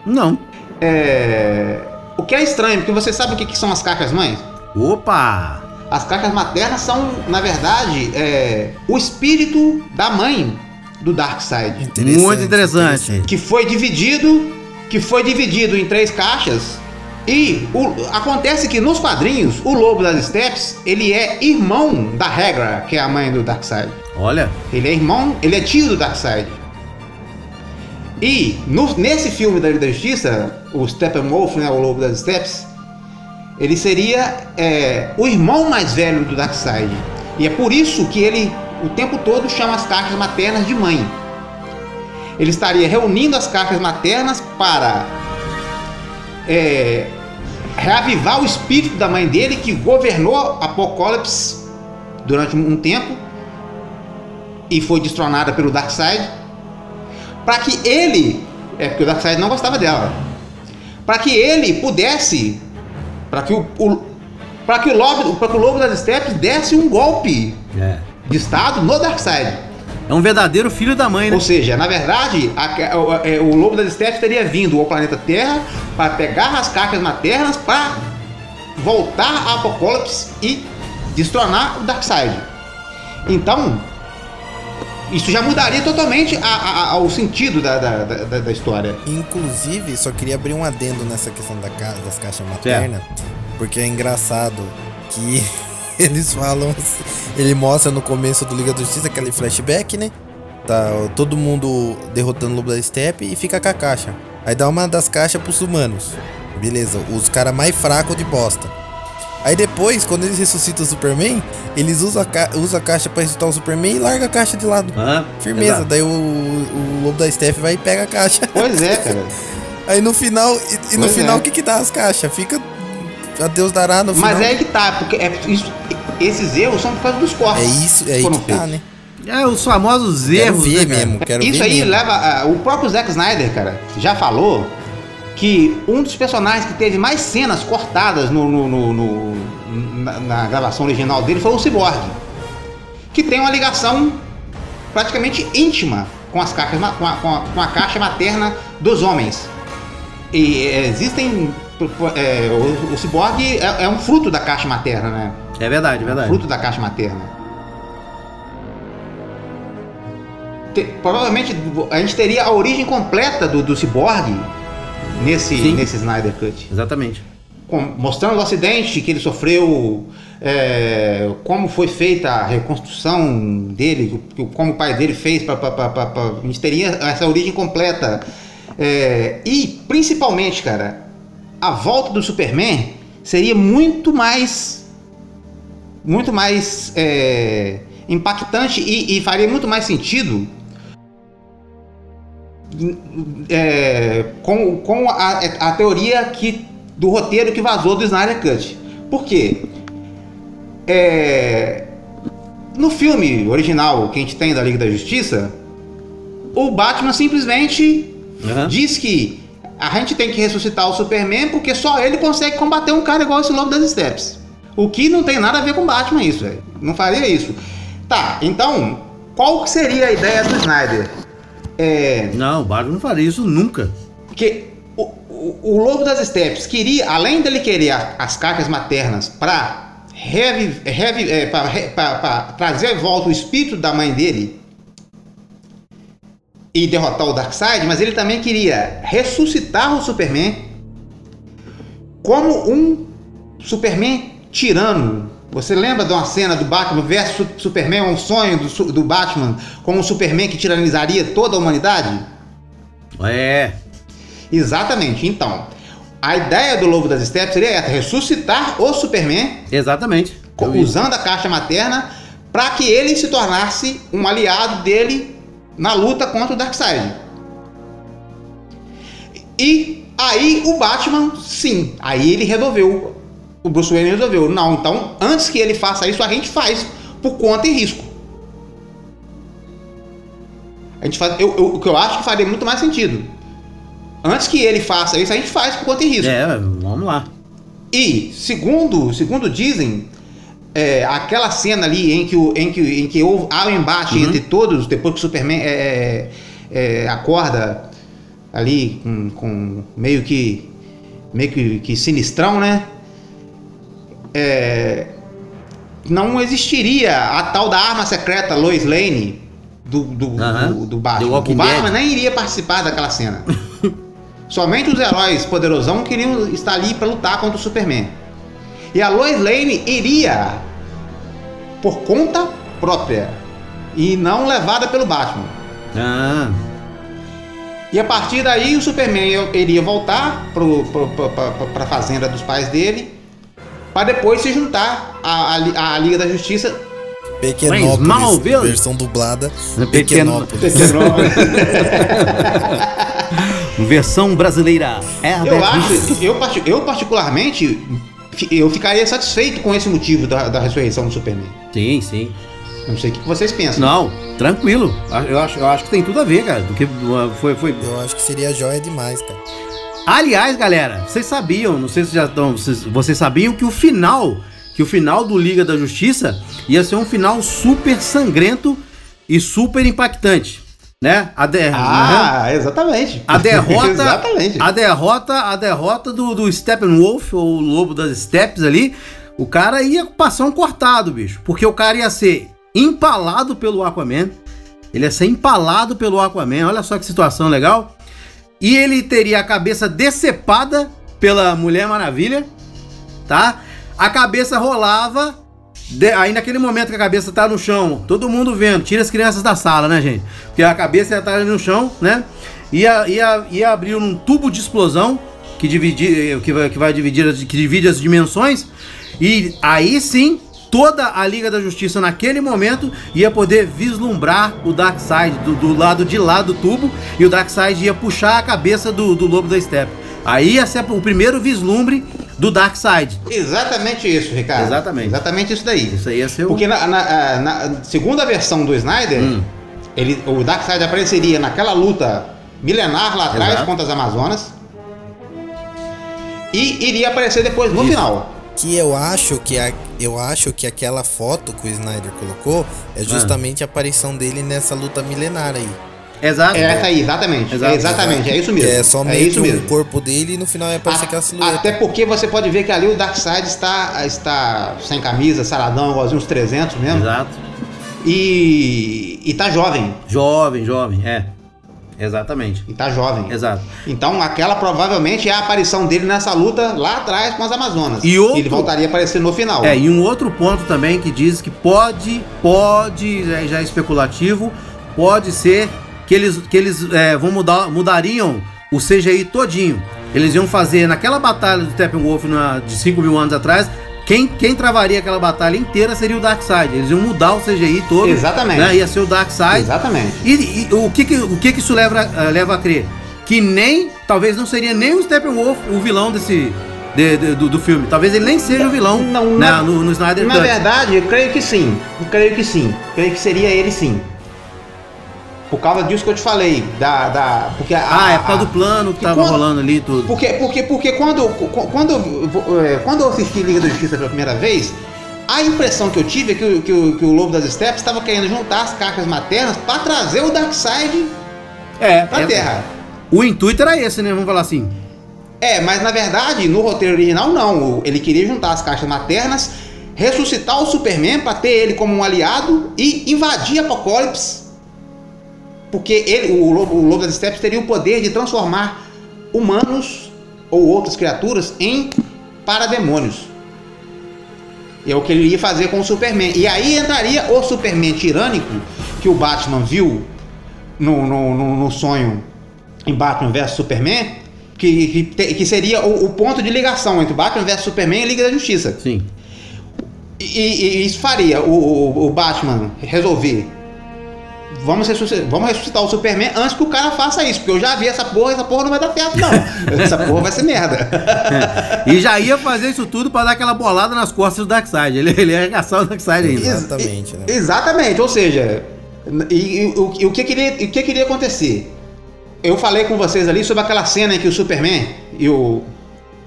Speaker 2: Não.
Speaker 3: É, O que é estranho, porque você sabe o que, que são as caixas mães?
Speaker 2: Opa!
Speaker 3: As caixas maternas são, na verdade, é, o espírito da mãe do Darkseid.
Speaker 2: Muito interessante.
Speaker 3: que foi dividido, que foi dividido em três caixas. E o- acontece que nos quadrinhos, o Lobo das Steppes, ele é irmão da Regra, que é a mãe do Darkseid.
Speaker 2: Olha,
Speaker 3: Ele é irmão, ele é tio do Darkseid. E no- nesse filme da Liga da Justiça, o Steppenwolf, né, o Lobo das Steppes, ele seria é, o irmão mais velho do Darkseid. E é por isso que ele o tempo todo chama as caixas maternas de mãe. Ele estaria reunindo as cartas maternas para é, reavivar o espírito da mãe dele que governou Apocalipse durante um tempo e foi destronada pelo Darkseid, para que ele, é porque o Darkseid não gostava dela, para que ele pudesse, para que o, o para que o lobo, para que o lobo das estepes desse um golpe
Speaker 2: É.
Speaker 3: de estado no Darkseid.
Speaker 2: É um verdadeiro filho da mãe, né?
Speaker 3: Ou seja, na verdade, a- o, é, o Lobo das Estepes teria vindo ao planeta Terra para pegar as cartas maternas para voltar a Apocalipse e destronar o Darkseid. Então, isso já mudaria totalmente a- a- a- o sentido da, da, da- da- da história.
Speaker 4: Inclusive, só queria abrir um adendo nessa questão da ca- das caixas maternas, porque é engraçado que eles falam, assim- ele mostra no começo do Liga da Justiça aquele flashback, né? Tá todo mundo derrotando o Lobo da Steppe e fica com a caixa. Aí dá uma das caixas pros humanos. Beleza, os caras mais fracos de bosta. Aí depois, quando eles ressuscitam o Superman, eles usam a, ca usam a caixa pra ressuscitar o Superman e larga a caixa de lado.
Speaker 2: Hã?
Speaker 4: Firmeza,
Speaker 2: Exato.
Speaker 4: daí o, o Lobo da Steph vai e pega a caixa.
Speaker 3: Pois é, cara.
Speaker 4: Aí no final, e, e no
Speaker 3: Pois
Speaker 4: final
Speaker 3: é.
Speaker 4: o que que dá as caixas? Fica a Deus dará no
Speaker 3: Mas
Speaker 4: final.
Speaker 3: é aí que tá, porque é isso- esses erros são por causa dos cortes.
Speaker 4: É isso, é aí que tá, né?
Speaker 2: É os famosos
Speaker 4: Quero
Speaker 2: erros,
Speaker 4: ver
Speaker 2: né,
Speaker 4: mesmo, quero
Speaker 3: Isso
Speaker 4: ver
Speaker 3: aí
Speaker 4: mesmo.
Speaker 3: leva. a- o próprio Zack Snyder, cara, já falou que um dos personagens que teve mais cenas cortadas no, no- no- no- na, na gravação original dele foi o Cyborg. Que tem uma ligação praticamente íntima com, as caixas, com, a, com a- com a caixa materna dos homens. E existem. É, o, o Cyborg é, é um fruto da caixa materna, né?
Speaker 2: É verdade, é verdade.
Speaker 3: fruto da caixa materna. Te- provavelmente a gente teria a origem completa do, do Cyborg nesse,
Speaker 2: Sim.
Speaker 3: nesse Snyder Cut.
Speaker 2: Exatamente.
Speaker 3: Com- mostrando o acidente que ele sofreu, é, como foi feita a reconstrução dele, como o pai dele fez, pra, pra- pra- pra- pra- a gente teria essa origem completa. É, e principalmente, cara, a volta do Superman seria muito mais muito mais é, impactante e, e faria muito mais sentido é, com, com a, a teoria que, do roteiro que vazou do Snyder Cut. Por quê? É, no filme original que a gente tem da Liga da Justiça, o Batman simplesmente
Speaker 2: Aham.
Speaker 3: diz que a gente tem que ressuscitar o Superman porque só ele consegue combater um cara igual esse Lobo das Steppes. O que não tem nada a ver com Batman isso, velho. Não faria isso. Tá, então, qual que seria a ideia do Snyder? É,
Speaker 2: Não, o Batman não faria isso nunca.
Speaker 3: porque o, o, o Lobo das Steppes queria, além dele querer as cartas maternas para é, trazer de volta o espírito da mãe dele e derrotar o Darkseid, mas ele também queria ressuscitar o Superman como um Superman tirano. Você lembra de uma cena do Batman versus Superman, um sonho do, do Batman com um Superman que tiranizaria toda a humanidade?
Speaker 2: É.
Speaker 3: Exatamente. Então, a ideia do Lobo das Steppes seria essa: ressuscitar o Superman
Speaker 2: Exatamente.
Speaker 3: usando a caixa materna para que ele se tornasse um aliado dele na luta contra o Darkseid. E aí o Batman, sim, aí ele resolveu. O Bruce Wayne resolveu. Não, então antes que ele faça isso, a gente faz por conta e risco. A gente faz, eu, eu- o que eu acho que faria muito mais sentido. Antes que ele faça isso, a gente faz por conta e risco.
Speaker 2: É, vamos lá.
Speaker 3: E, segundo, segundo dizem, é, aquela cena ali em que, o, em que, em que houve, há um embate
Speaker 2: Uhum.
Speaker 3: entre todos, depois que o Superman é, é, acorda ali com, com meio que meio que, que sinistrão, né? É, não existiria a tal da arma secreta Lois Lane do, do,
Speaker 2: Aham.
Speaker 3: do, do Batman. O Batman nem iria participar daquela cena. Somente os heróis poderosão queriam estar ali para lutar contra o Superman. E a Lois Lane iria por conta própria e não levada pelo Batman.
Speaker 2: Ah,
Speaker 3: E a partir daí o Superman iria voltar para a fazenda dos pais dele para depois se juntar à, à à Liga da Justiça
Speaker 4: Pequenópolis,
Speaker 2: Smallville?
Speaker 4: versão dublada,
Speaker 2: Pequeno-
Speaker 4: Pequenópolis.
Speaker 2: Versão brasileira.
Speaker 3: Eu
Speaker 2: Herbert
Speaker 3: acho, eu, eu particularmente, eu ficaria satisfeito com esse motivo da, da ressurreição do Superman.
Speaker 2: Sim, sim.
Speaker 3: Não sei o que vocês pensam.
Speaker 2: Não, tranquilo. Eu acho, eu acho que tem tudo a ver, cara. Porque uh, foi, foi.
Speaker 4: Eu acho que seria joia demais, cara.
Speaker 2: Aliás, galera, vocês sabiam, não sei se já estão. Vocês, vocês sabiam que o final. Que o final do Liga da Justiça ia ser um final super sangrento e super impactante. Né? A, de,
Speaker 3: Ah, exatamente.
Speaker 2: A derrota,
Speaker 3: exatamente.
Speaker 2: a derrota, a derrota do, do Steppenwolf, ou o lobo das steppes ali, o cara ia passar um cortado, bicho, porque o cara ia ser empalado pelo Aquaman, ele ia ser empalado pelo Aquaman, olha só que situação legal, e ele teria a cabeça decepada pela Mulher Maravilha, tá? A cabeça rolava, de- aí naquele momento que a cabeça tá no chão, todo mundo vendo, tira as crianças da sala, né, gente? Porque a cabeça ia estar ali no chão, né? Ia, ia, ia abrir um tubo de explosão que, dividi, que, vai, que vai dividir, que divide as dimensões, e aí sim. Toda a Liga da Justiça naquele momento ia poder vislumbrar o Darkseid do, do lado de lá do tubo e o Darkseid ia puxar a cabeça do, do Lobo da Steppe. Aí ia ser o primeiro vislumbre do Darkseid.
Speaker 3: Exatamente isso, Ricardo.
Speaker 2: Exatamente.
Speaker 3: Exatamente isso daí.
Speaker 2: Isso aí ia ser o.
Speaker 3: Porque na, na- na segunda versão do Snyder,
Speaker 2: Hum.
Speaker 3: ele, o Darkseid apareceria naquela luta milenar lá atrás
Speaker 2: Exato.
Speaker 3: contra as Amazonas. E iria aparecer depois no
Speaker 2: Isso.
Speaker 3: final.
Speaker 4: Que eu acho que a, eu acho que aquela foto que o Snyder colocou
Speaker 2: Ah.
Speaker 4: é justamente a aparição dele nessa luta milenar aí.
Speaker 2: Exato.
Speaker 3: É essa aí, exatamente.
Speaker 2: Exato.
Speaker 3: é exatamente, é isso mesmo.
Speaker 4: é
Speaker 3: é
Speaker 4: somente
Speaker 3: isso
Speaker 4: o
Speaker 3: mesmo.
Speaker 4: corpo dele e no final ia aparecer aquela silhueta.
Speaker 3: Até porque você pode ver que ali o Darkseid está, está sem camisa, saradão, igualzinho uns 300 mesmo.
Speaker 2: Exato.
Speaker 3: E, e tá jovem.
Speaker 2: Jovem, jovem, é. Exatamente.
Speaker 3: E tá jovem.
Speaker 2: Exato.
Speaker 3: Então aquela provavelmente é a aparição dele nessa luta lá atrás com as Amazonas.
Speaker 2: E outro-
Speaker 3: Ele voltaria a aparecer no final.
Speaker 2: É, e um outro ponto também que diz que pode, pode, já, já é especulativo, pode ser que eles, que eles é, vão mudar, mudariam o CGI todinho. Eles iam fazer naquela batalha do Steppenwolf na, de 5 mil anos atrás. Quem, quem travaria aquela batalha inteira seria o Darkseid. Eles iam mudar o CGI todo.
Speaker 3: Exatamente.
Speaker 2: Né? Ia ser o Darkseid.
Speaker 3: Exatamente.
Speaker 2: E, e o, que, que, o que que isso leva, a- leva a crer? Que nem, talvez não seria nem o Steppenwolf o vilão desse de- de- do, do filme. Talvez ele nem seja o vilão
Speaker 3: Não,
Speaker 2: né,
Speaker 3: na-
Speaker 2: no, no Snyder
Speaker 3: Na verdade, eu creio que sim. Eu creio que sim. Creio que seria ele sim. Por causa disso que eu te falei. Da. da porque a-
Speaker 2: Ah, é por causa do plano que tava
Speaker 3: quando-
Speaker 2: rolando ali tudo.
Speaker 3: Porque, porque, porque quando, quando, eu- é, quando eu assisti Liga da Justiça pela primeira vez, a impressão que eu tive é que, o- que, o, que o Lobo das Steppes estava querendo juntar as caixas maternas para trazer o Darkseid
Speaker 2: É,
Speaker 3: pra
Speaker 2: é-
Speaker 3: Terra.
Speaker 2: O intuito era esse, né? Vamos falar assim.
Speaker 3: É, mas na verdade, no roteiro original, não. Ele queria juntar as caixas maternas, ressuscitar o Superman para ter ele como um aliado e invadir Apocalipse. Porque ele, o, Lobo, o Lobo das Steppes teria o poder de transformar humanos ou outras criaturas em parademônios. E é o que ele ia fazer com o Superman. E aí entraria o Superman tirânico que o Batman viu no, no, no- no sonho em Batman vs Superman, que, que, que seria o, o ponto de ligação entre Batman vs Superman e Liga da Justiça.
Speaker 2: Sim.
Speaker 3: E, e- e isso faria o, o- o Batman resolver. Vamos ressuscitar, vamos ressuscitar o Superman antes que o cara faça isso, porque eu já vi essa porra, essa porra não vai dar certo, não. essa porra vai ser merda.
Speaker 2: E já ia fazer isso tudo pra dar aquela bolada nas costas do Darkseid. Ele, ele ia arregaçar o Darkseid ainda.
Speaker 4: Exatamente, né?
Speaker 3: Exatamente, ou seja, e, e o, e o que queria, o que queria acontecer? Eu falei com vocês ali sobre aquela cena em que o Superman e o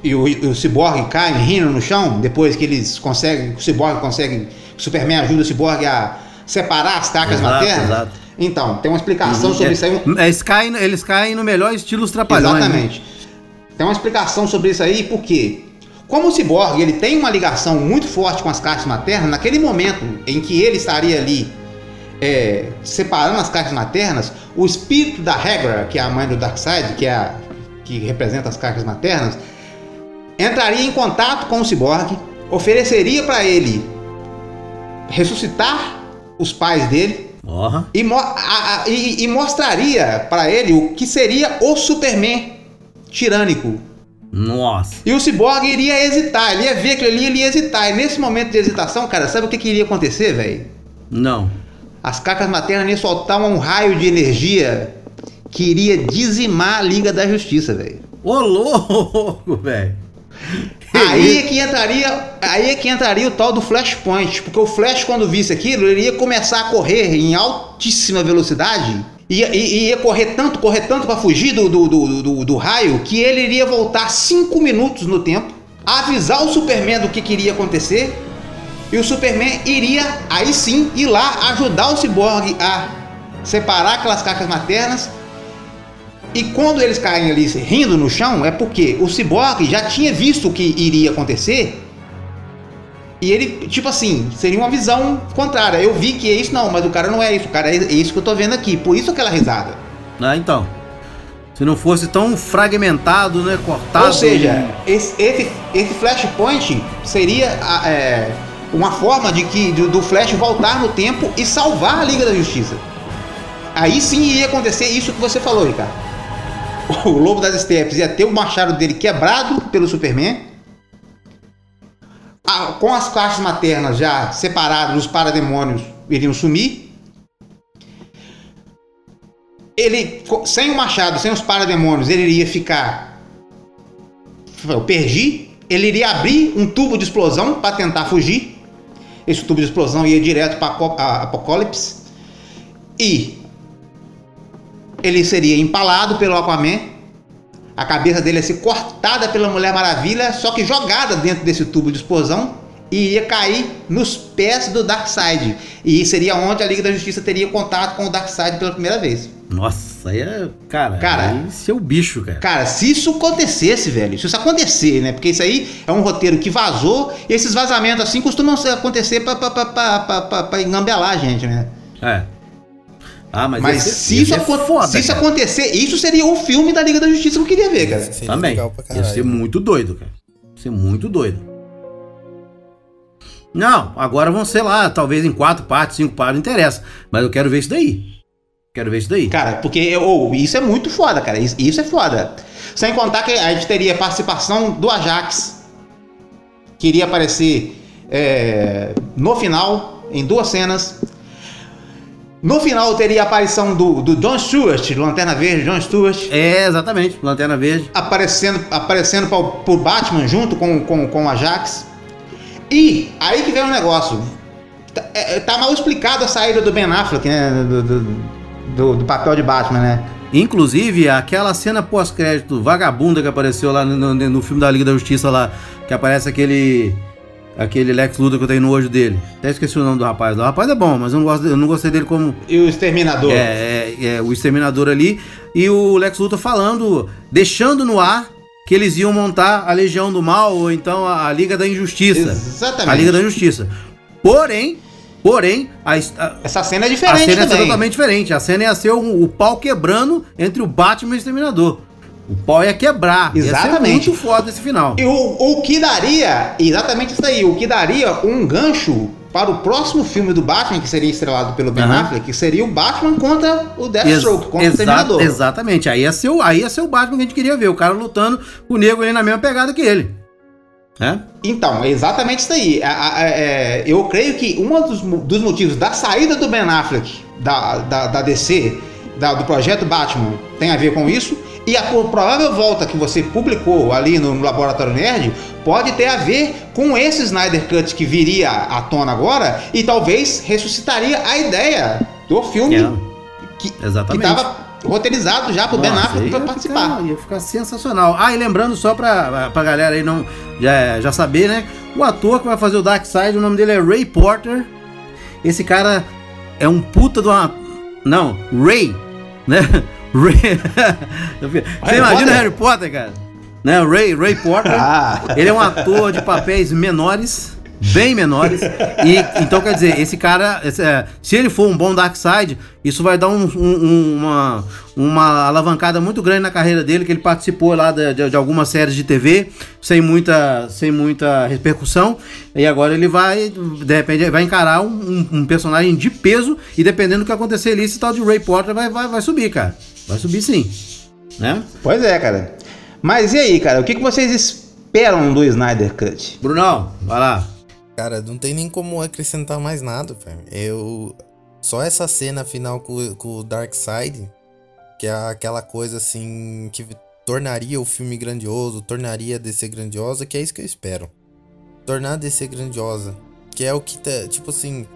Speaker 3: e o, e o Cyborg caem rindo no chão depois que eles conseguem, o Cyborg consegue, o Superman ajuda o Cyborg a separar as tacas
Speaker 2: Exato,
Speaker 3: maternas.
Speaker 2: exato.
Speaker 3: Então, tem uma explicação
Speaker 2: É,
Speaker 3: sobre isso aí. um-
Speaker 2: eles, caem, eles caem no melhor estilo os trapalhões. né?
Speaker 3: Exatamente. Tem uma explicação sobre isso aí, porque como o Cyborg ele tem uma ligação muito forte com as caixas maternas, naquele momento em que ele estaria ali é, separando as caixas maternas, o espírito da Hegra, que é a mãe do Darkseid, que é a, que representa as caixas maternas, entraria em contato com o Cyborg, ofereceria para ele ressuscitar os pais dele
Speaker 2: Porra.
Speaker 3: e, mo- a- a- e- e mostraria para ele o que seria o Superman tirânico.
Speaker 2: Nossa.
Speaker 3: E o Cyborg iria hesitar, ele ia ver aquilo ali, ele ia hesitar. E nesse momento de hesitação, cara, sabe o que, que iria acontecer, velho?
Speaker 2: Não.
Speaker 3: As cacas maternas iam soltar um raio de energia que iria dizimar a Liga da Justiça, velho.
Speaker 2: Ô, louco, velho.
Speaker 3: Aí é que entraria, aí é que entraria o tal do Flashpoint, porque o Flash quando visse aquilo, ele ia começar a correr em altíssima velocidade. Ia, ia, ia correr tanto, correr tanto para fugir do, do, do, do, do raio, que ele iria voltar 5 minutos no tempo, avisar o Superman do que queria acontecer, e o Superman iria, aí sim, ir lá ajudar o Cyborg a separar aquelas cacas maternas e quando eles caem ali rindo no chão, é porque o Cyborg já tinha visto o que iria acontecer. E ele, tipo assim, seria uma visão contrária. Eu vi que é isso, não, mas o cara não é isso. O cara é isso que eu tô vendo aqui. Por isso aquela risada.
Speaker 2: Ah, então. Se não fosse tão fragmentado, né? Cortado.
Speaker 3: Ou seja, esse, esse, esse Flashpoint seria é, uma forma de que do, do Flash voltar no tempo e salvar a Liga da Justiça. Aí sim ia acontecer isso que você falou, Ricardo. O Lobo das Steppes ia ter o machado dele quebrado pelo Superman. Ah, com as caixas maternas já separadas, os parademônios iriam sumir. Ele, sem o machado, sem os parademônios, ele iria ficar. Eu perdi. Ele iria abrir um tubo de explosão para tentar fugir. Esse tubo de explosão ia direto para Apocalipse. E ele seria empalado pelo Aquaman. A cabeça dele ia ser cortada pela Mulher Maravilha, só que jogada dentro desse tubo de explosão e iria cair nos pés do Darkseid. E seria onde a Liga da Justiça teria contato com o Darkseid pela primeira vez.
Speaker 2: Nossa, aí é. Cara,
Speaker 3: Cara,
Speaker 2: aí esse é bicho, cara.
Speaker 3: Cara, se isso acontecesse, velho, se isso acontecer, né? Porque isso aí é um roteiro que vazou, e esses vazamentos assim costumam acontecer pra, pra, pra, pra, pra, pra, pra engambelar a gente, né?
Speaker 2: É. Ah, mas,
Speaker 3: Mas se,
Speaker 2: ia
Speaker 3: isso,
Speaker 2: foda,
Speaker 3: se isso
Speaker 2: cara.
Speaker 3: acontecer, isso seria o filme da Liga da Justiça que eu queria ver, cara.
Speaker 4: Seria
Speaker 2: Também.
Speaker 4: legal pra
Speaker 2: Ia ser muito doido, cara. Ia ser muito doido. Não, agora vão ser lá, talvez em quatro partes, cinco partes, não interessa. Mas eu quero ver isso daí. Quero ver isso daí.
Speaker 3: Cara, porque oh, isso é muito foda, cara. Isso, isso é foda. Sem contar que a gente teria participação do Ajax, que iria aparecer é, no final, em duas cenas. No final teria a aparição do, do John Stewart, Lanterna Verde, John Stewart,
Speaker 2: É, exatamente. Lanterna Verde.
Speaker 3: aparecendo, aparecendo pra, pro Batman junto com, com, com o Ajax. E aí que vem o negócio. Tá, é, tá mal explicado a saída do Ben Affleck, né? Do, do, do- do papel de Batman, né?
Speaker 2: Inclusive, aquela cena pós-crédito vagabunda que apareceu lá no, no- no filme da Liga da Justiça lá, que aparece aquele. Aquele Lex Luthor que eu tenho nojo dele. Até esqueci o nome do rapaz. lá. O rapaz é bom, mas eu não, gosto, eu não gostei dele como
Speaker 3: E o Exterminador.
Speaker 2: é, é, é, o Exterminador ali. E o Lex Luthor falando, deixando no ar que eles iam montar a Legião do Mal ou então a, a Liga da Injustiça.
Speaker 3: Exatamente.
Speaker 2: A Liga da Injustiça. Porém, porém, a, a,
Speaker 3: Essa cena é
Speaker 2: a
Speaker 3: diferente
Speaker 2: cena ia ser
Speaker 3: também.
Speaker 2: totalmente diferente. A cena ia ser o, o pau quebrando entre o Batman e o Exterminador. O pau ia quebrar. Ia
Speaker 3: Exatamente.
Speaker 2: muito foda esse final.
Speaker 3: E o, o que daria, exatamente isso aí, o que daria um gancho para o próximo filme do Batman, que seria estrelado pelo Ben
Speaker 2: Aham.
Speaker 3: Affleck, que seria o Batman contra o Deathstroke,
Speaker 2: Ex-
Speaker 3: contra o Exterminador.
Speaker 2: Exatamente. Aí ia, ser o, aí ia ser o Batman que a gente queria ver. O cara lutando com o nego ali na mesma pegada que ele. É?
Speaker 3: Então, é exatamente isso aí. A- a- a- é, eu creio que um dos, dos motivos da saída do Ben Affleck da, da, da DC, da- do projeto Batman, tem a ver com isso. E a pro- provável volta que você publicou ali no, Laboratório Nerd pode ter a ver com esse Snyder Cut que viria à tona agora e talvez ressuscitaria a ideia do filme
Speaker 2: É,
Speaker 3: que estava roteirizado já pro Ben Affleck para
Speaker 2: ficar-
Speaker 3: participar.
Speaker 2: ia ficar sensacional. Ah, e lembrando só pra, pra galera aí não já, já saber, né? O ator que vai fazer o Darkseid, o nome dele é Ray Porter. Esse cara é um puta de uma. Não, Ray, né? Ray. Você
Speaker 3: Harry
Speaker 2: imagina
Speaker 3: Potter?
Speaker 2: Harry Potter, cara? Né? Ray, Ray Porter.
Speaker 3: Ah.
Speaker 2: Ele é um ator de papéis menores, bem menores. E então quer dizer, esse cara, esse, é, se ele for um bom Darkseid, isso vai dar um- um- uma, uma alavancada muito grande na carreira dele, que ele participou lá de, de- de algumas séries de TV, sem muita, sem muita repercussão. E agora ele vai, de repente, vai encarar um, um- um personagem de peso. E dependendo do que acontecer ali, esse tal de Ray Porter vai, vai, vai subir, cara. Vai subir sim. Né?
Speaker 3: Pois é, cara. Mas e aí, cara? O que, que vocês esperam do Snyder Cut?
Speaker 2: Brunão, vai lá.
Speaker 4: Cara, não tem nem como acrescentar mais nada, velho. Eu. Só essa cena final com, com o Darkseid, que é aquela coisa assim que tornaria o filme grandioso, tornaria a DC grandiosa, que é isso que eu espero. Tornar a DC grandiosa. Que é o que tá. Tipo assim.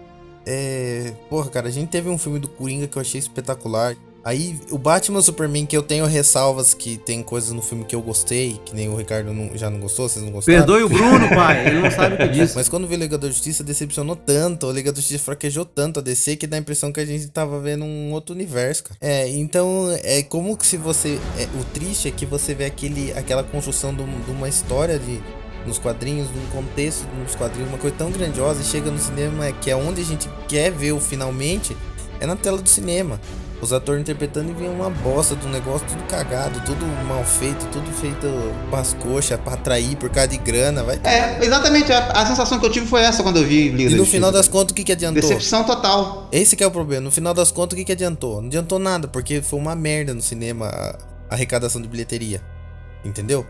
Speaker 4: É. Porra, cara, a gente teve um filme do Coringa que eu achei espetacular. Aí, o Batman Superman, que eu tenho ressalvas que tem coisas no filme que eu gostei, que nem o Ricardo não- já não gostou, vocês não gostaram.
Speaker 2: Perdoe o Bruno, pai. Ele não sabe o que disse.
Speaker 4: Mas quando veio o Liga da Justiça, decepcionou tanto, o Liga da Justiça fraquejou tanto a DC que dá a impressão que a gente tava vendo um outro universo, cara. É, então, é como que se você. é, o triste é que você vê aquele, aquela construção de, de uma história de, nos quadrinhos, de um contexto nos quadrinhos, uma coisa tão grandiosa, e chega no cinema, que é onde a gente quer ver o finalmente, é na tela do cinema. Os atores interpretando e uma bosta do negócio, tudo cagado, tudo mal feito, tudo feito pras coxas, pra atrair por causa de grana, vai
Speaker 3: É, exatamente. A, a sensação que eu tive foi essa quando eu vi Liga
Speaker 4: e no final das contas, o que, que adiantou?
Speaker 3: Decepção total.
Speaker 4: Esse que é o problema. No final das contas, o que, que adiantou? Não adiantou nada, porque foi uma merda no cinema a arrecadação de bilheteria. Entendeu?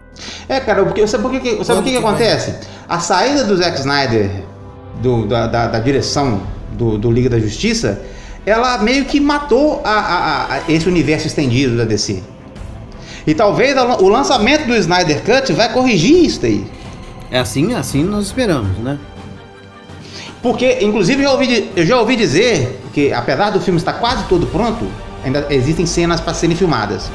Speaker 3: É, cara, porque, sabe por que, sabe o que, que
Speaker 4: vai?
Speaker 3: acontece? A saída do Zack Snyder do- da, da- da direção do, do Liga da Justiça, ela meio que matou a- a- a- esse universo estendido da DC. E talvez o lançamento do Snyder Cut vai corrigir isso daí.
Speaker 2: É assim, assim nós esperamos, né?
Speaker 3: Porque, inclusive, eu, ouvi, eu já ouvi dizer que, apesar do filme estar quase todo pronto, ainda existem cenas para serem filmadas.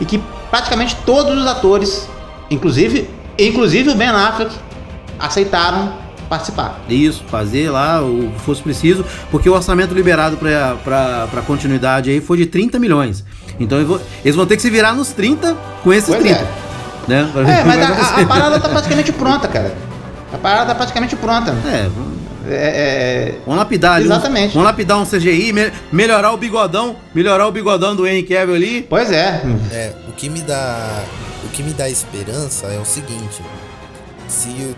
Speaker 3: E que praticamente todos os atores, inclusive, inclusive o Ben Affleck, aceitaram participar.
Speaker 2: Isso, fazer lá o que fosse preciso, porque o orçamento liberado pra continuidade aí foi de 30 milhões. Então eles vão ter que se virar nos 30 com esses
Speaker 3: Pois
Speaker 2: 30.
Speaker 3: é.
Speaker 2: Né?
Speaker 3: É, mas a, a- parada tá praticamente pronta, cara. A parada tá praticamente pronta.
Speaker 2: É, vamos-
Speaker 3: É, é,
Speaker 2: vamos lapidar ali.
Speaker 3: Exatamente.
Speaker 2: Vamos lapidar um CGI, me- melhorar o bigodão, melhorar o bigodão do Henry Cavill ali.
Speaker 3: pois é.
Speaker 4: É, o que me dá. O que me dá esperança é o seguinte. Se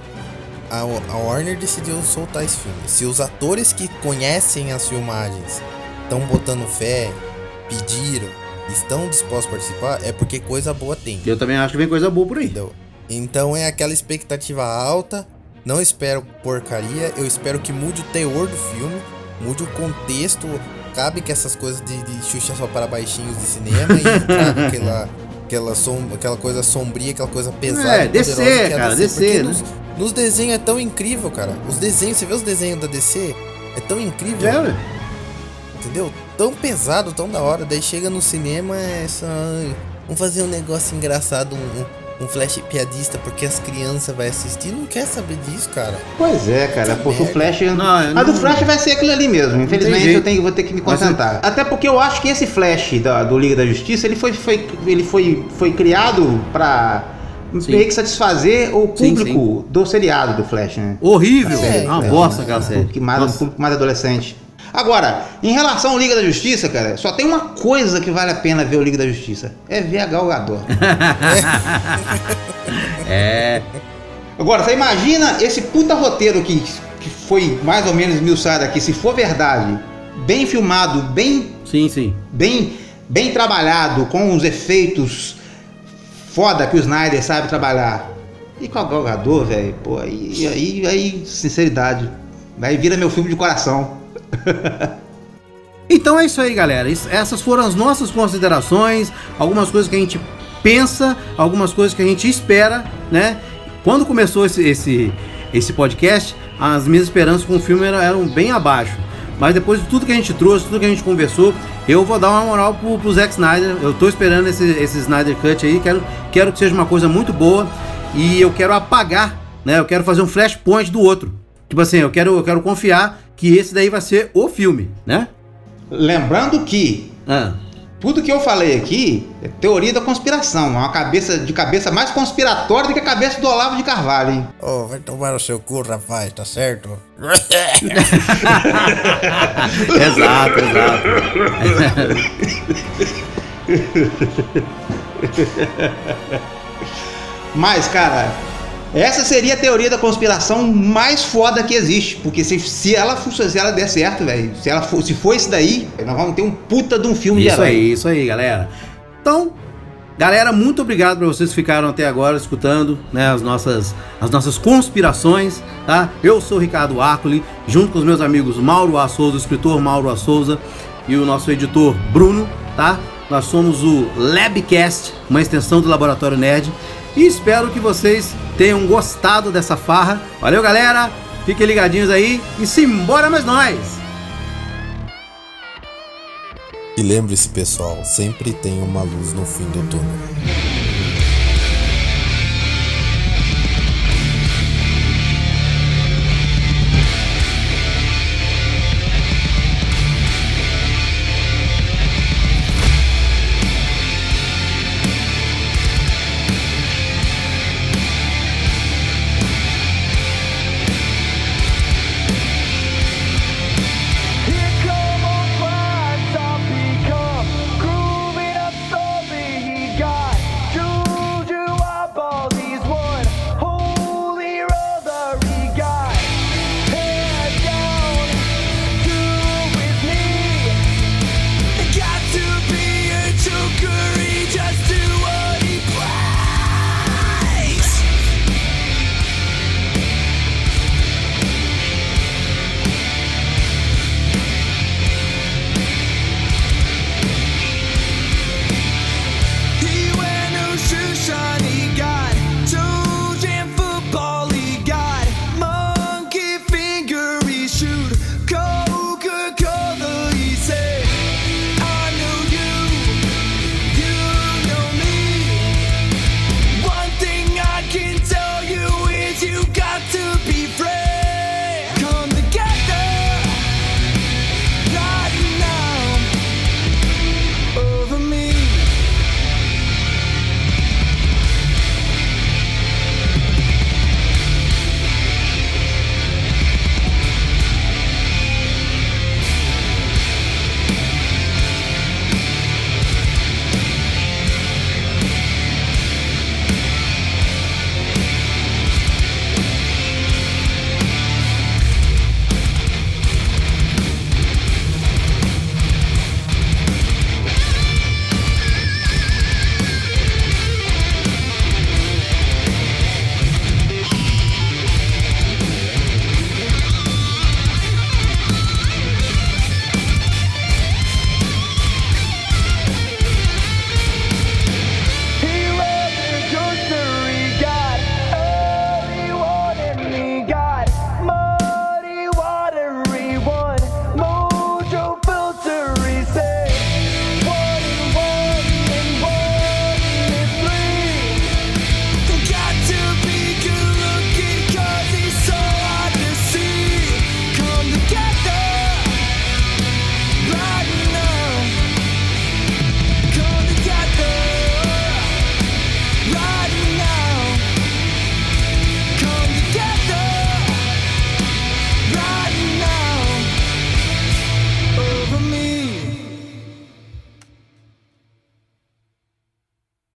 Speaker 4: a, a Warner decidiu soltar esse filme, se os atores que conhecem as filmagens estão botando fé, pediram, estão dispostos a participar, é porque coisa boa tem.
Speaker 2: Eu também acho que vem coisa boa por aí.
Speaker 4: Entendeu? Então é aquela expectativa alta. Não espero porcaria. Eu espero que mude o teor do filme, mude o contexto. Cabe que essas coisas de, de Xuxa só para baixinhos de cinema e traga aquela, aquela, som, aquela coisa sombria, aquela coisa pesada.
Speaker 2: É,
Speaker 4: que é
Speaker 2: cara,
Speaker 4: porque
Speaker 2: né?
Speaker 4: Nos, nos desenhos é tão incrível, cara. Os desenhos, você vê os desenhos da DC? É tão incrível.
Speaker 2: É, ué.
Speaker 4: Entendeu? Tão pesado, tão da hora. Daí chega no cinema, é só. Vamos fazer um negócio engraçado, um, um, flash piadista, porque as crianças vão assistir. Não quer saber disso, cara.
Speaker 3: Pois é, cara, porque o Flash.
Speaker 2: Não, eu
Speaker 3: a do
Speaker 2: não-
Speaker 3: Flash vai ser aquilo ali mesmo. Infelizmente eu tenho, vou ter que me
Speaker 2: Mas
Speaker 3: concentrar. Até porque eu acho que esse Flash da- do Liga da Justiça ele foi, foi, ele foi, foi criado pra. Meio que satisfazer o
Speaker 2: Sim,
Speaker 3: público do seriado do Flash, né?
Speaker 2: Horrível.
Speaker 4: É,
Speaker 2: uma
Speaker 4: então,
Speaker 2: bosta aquela série.
Speaker 3: público mais, um público mais adolescente. Agora, em relação ao Liga da Justiça, cara, só tem uma coisa que vale a pena ver o Liga da Justiça. É ver a Gal Gadot.
Speaker 2: É.
Speaker 3: Agora, você imagina esse puta roteiro que, que foi mais ou menos esmiuçado aqui, se for verdade, bem filmado, bem,
Speaker 2: Sim, sim.
Speaker 3: bem, bem trabalhado, com os efeitos foda que o Snyder sabe trabalhar. E com a Gal Gadot, velho, pô, aí, aí, aí, sinceridade, aí vira meu filme de coração.
Speaker 2: Então é isso aí, galera. Essas foram as nossas considerações, algumas coisas que a gente pensa, algumas coisas que a gente espera, né? Quando começou esse, esse, esse podcast, as minhas esperanças com o filme eram, eram bem abaixo. Mas depois de tudo que a gente trouxe, tudo que a gente conversou, eu vou dar uma moral pro, pro Zack Snyder. Eu tô esperando esse, esse Snyder Cut aí, quero, quero que seja uma coisa muito boa. E eu quero apagar, né? Eu quero fazer um flashpoint do outro. Tipo assim, eu quero, eu quero confiar que esse daí vai ser o filme, né?
Speaker 3: Lembrando que
Speaker 2: Ah.
Speaker 3: Tudo que eu falei aqui é teoria da conspiração, é uma cabeça de cabeça mais conspiratória do que a cabeça do Olavo de Carvalho, hein?
Speaker 4: Ô, vai tomar no seu cu, rapaz, tá certo?
Speaker 2: exato, exato.
Speaker 3: Mas, cara, essa seria a teoria da conspiração mais foda que existe. Porque se, se ela se ela der certo, velho, se ela for, se for isso daí, nós vamos ter um puta de um filme de
Speaker 2: Isso
Speaker 3: herói.
Speaker 2: aí, isso aí, galera. Então, Galera, muito obrigado para vocês que ficaram até agora escutando né, as, nossas, as nossas conspirações, tá? Eu sou o Ricardo Arcoli, junto com os meus amigos Mauro A. Souza, o escritor Mauro A. Souza e o nosso editor Bruno, tá? Nós somos o Labcast, uma extensão do Laboratório Nerd. E espero que vocês tenham gostado dessa farra. Valeu, galera! Fiquem ligadinhos aí e simbora mais nós!
Speaker 4: E lembre-se, pessoal, sempre tem uma luz no fim do túnel.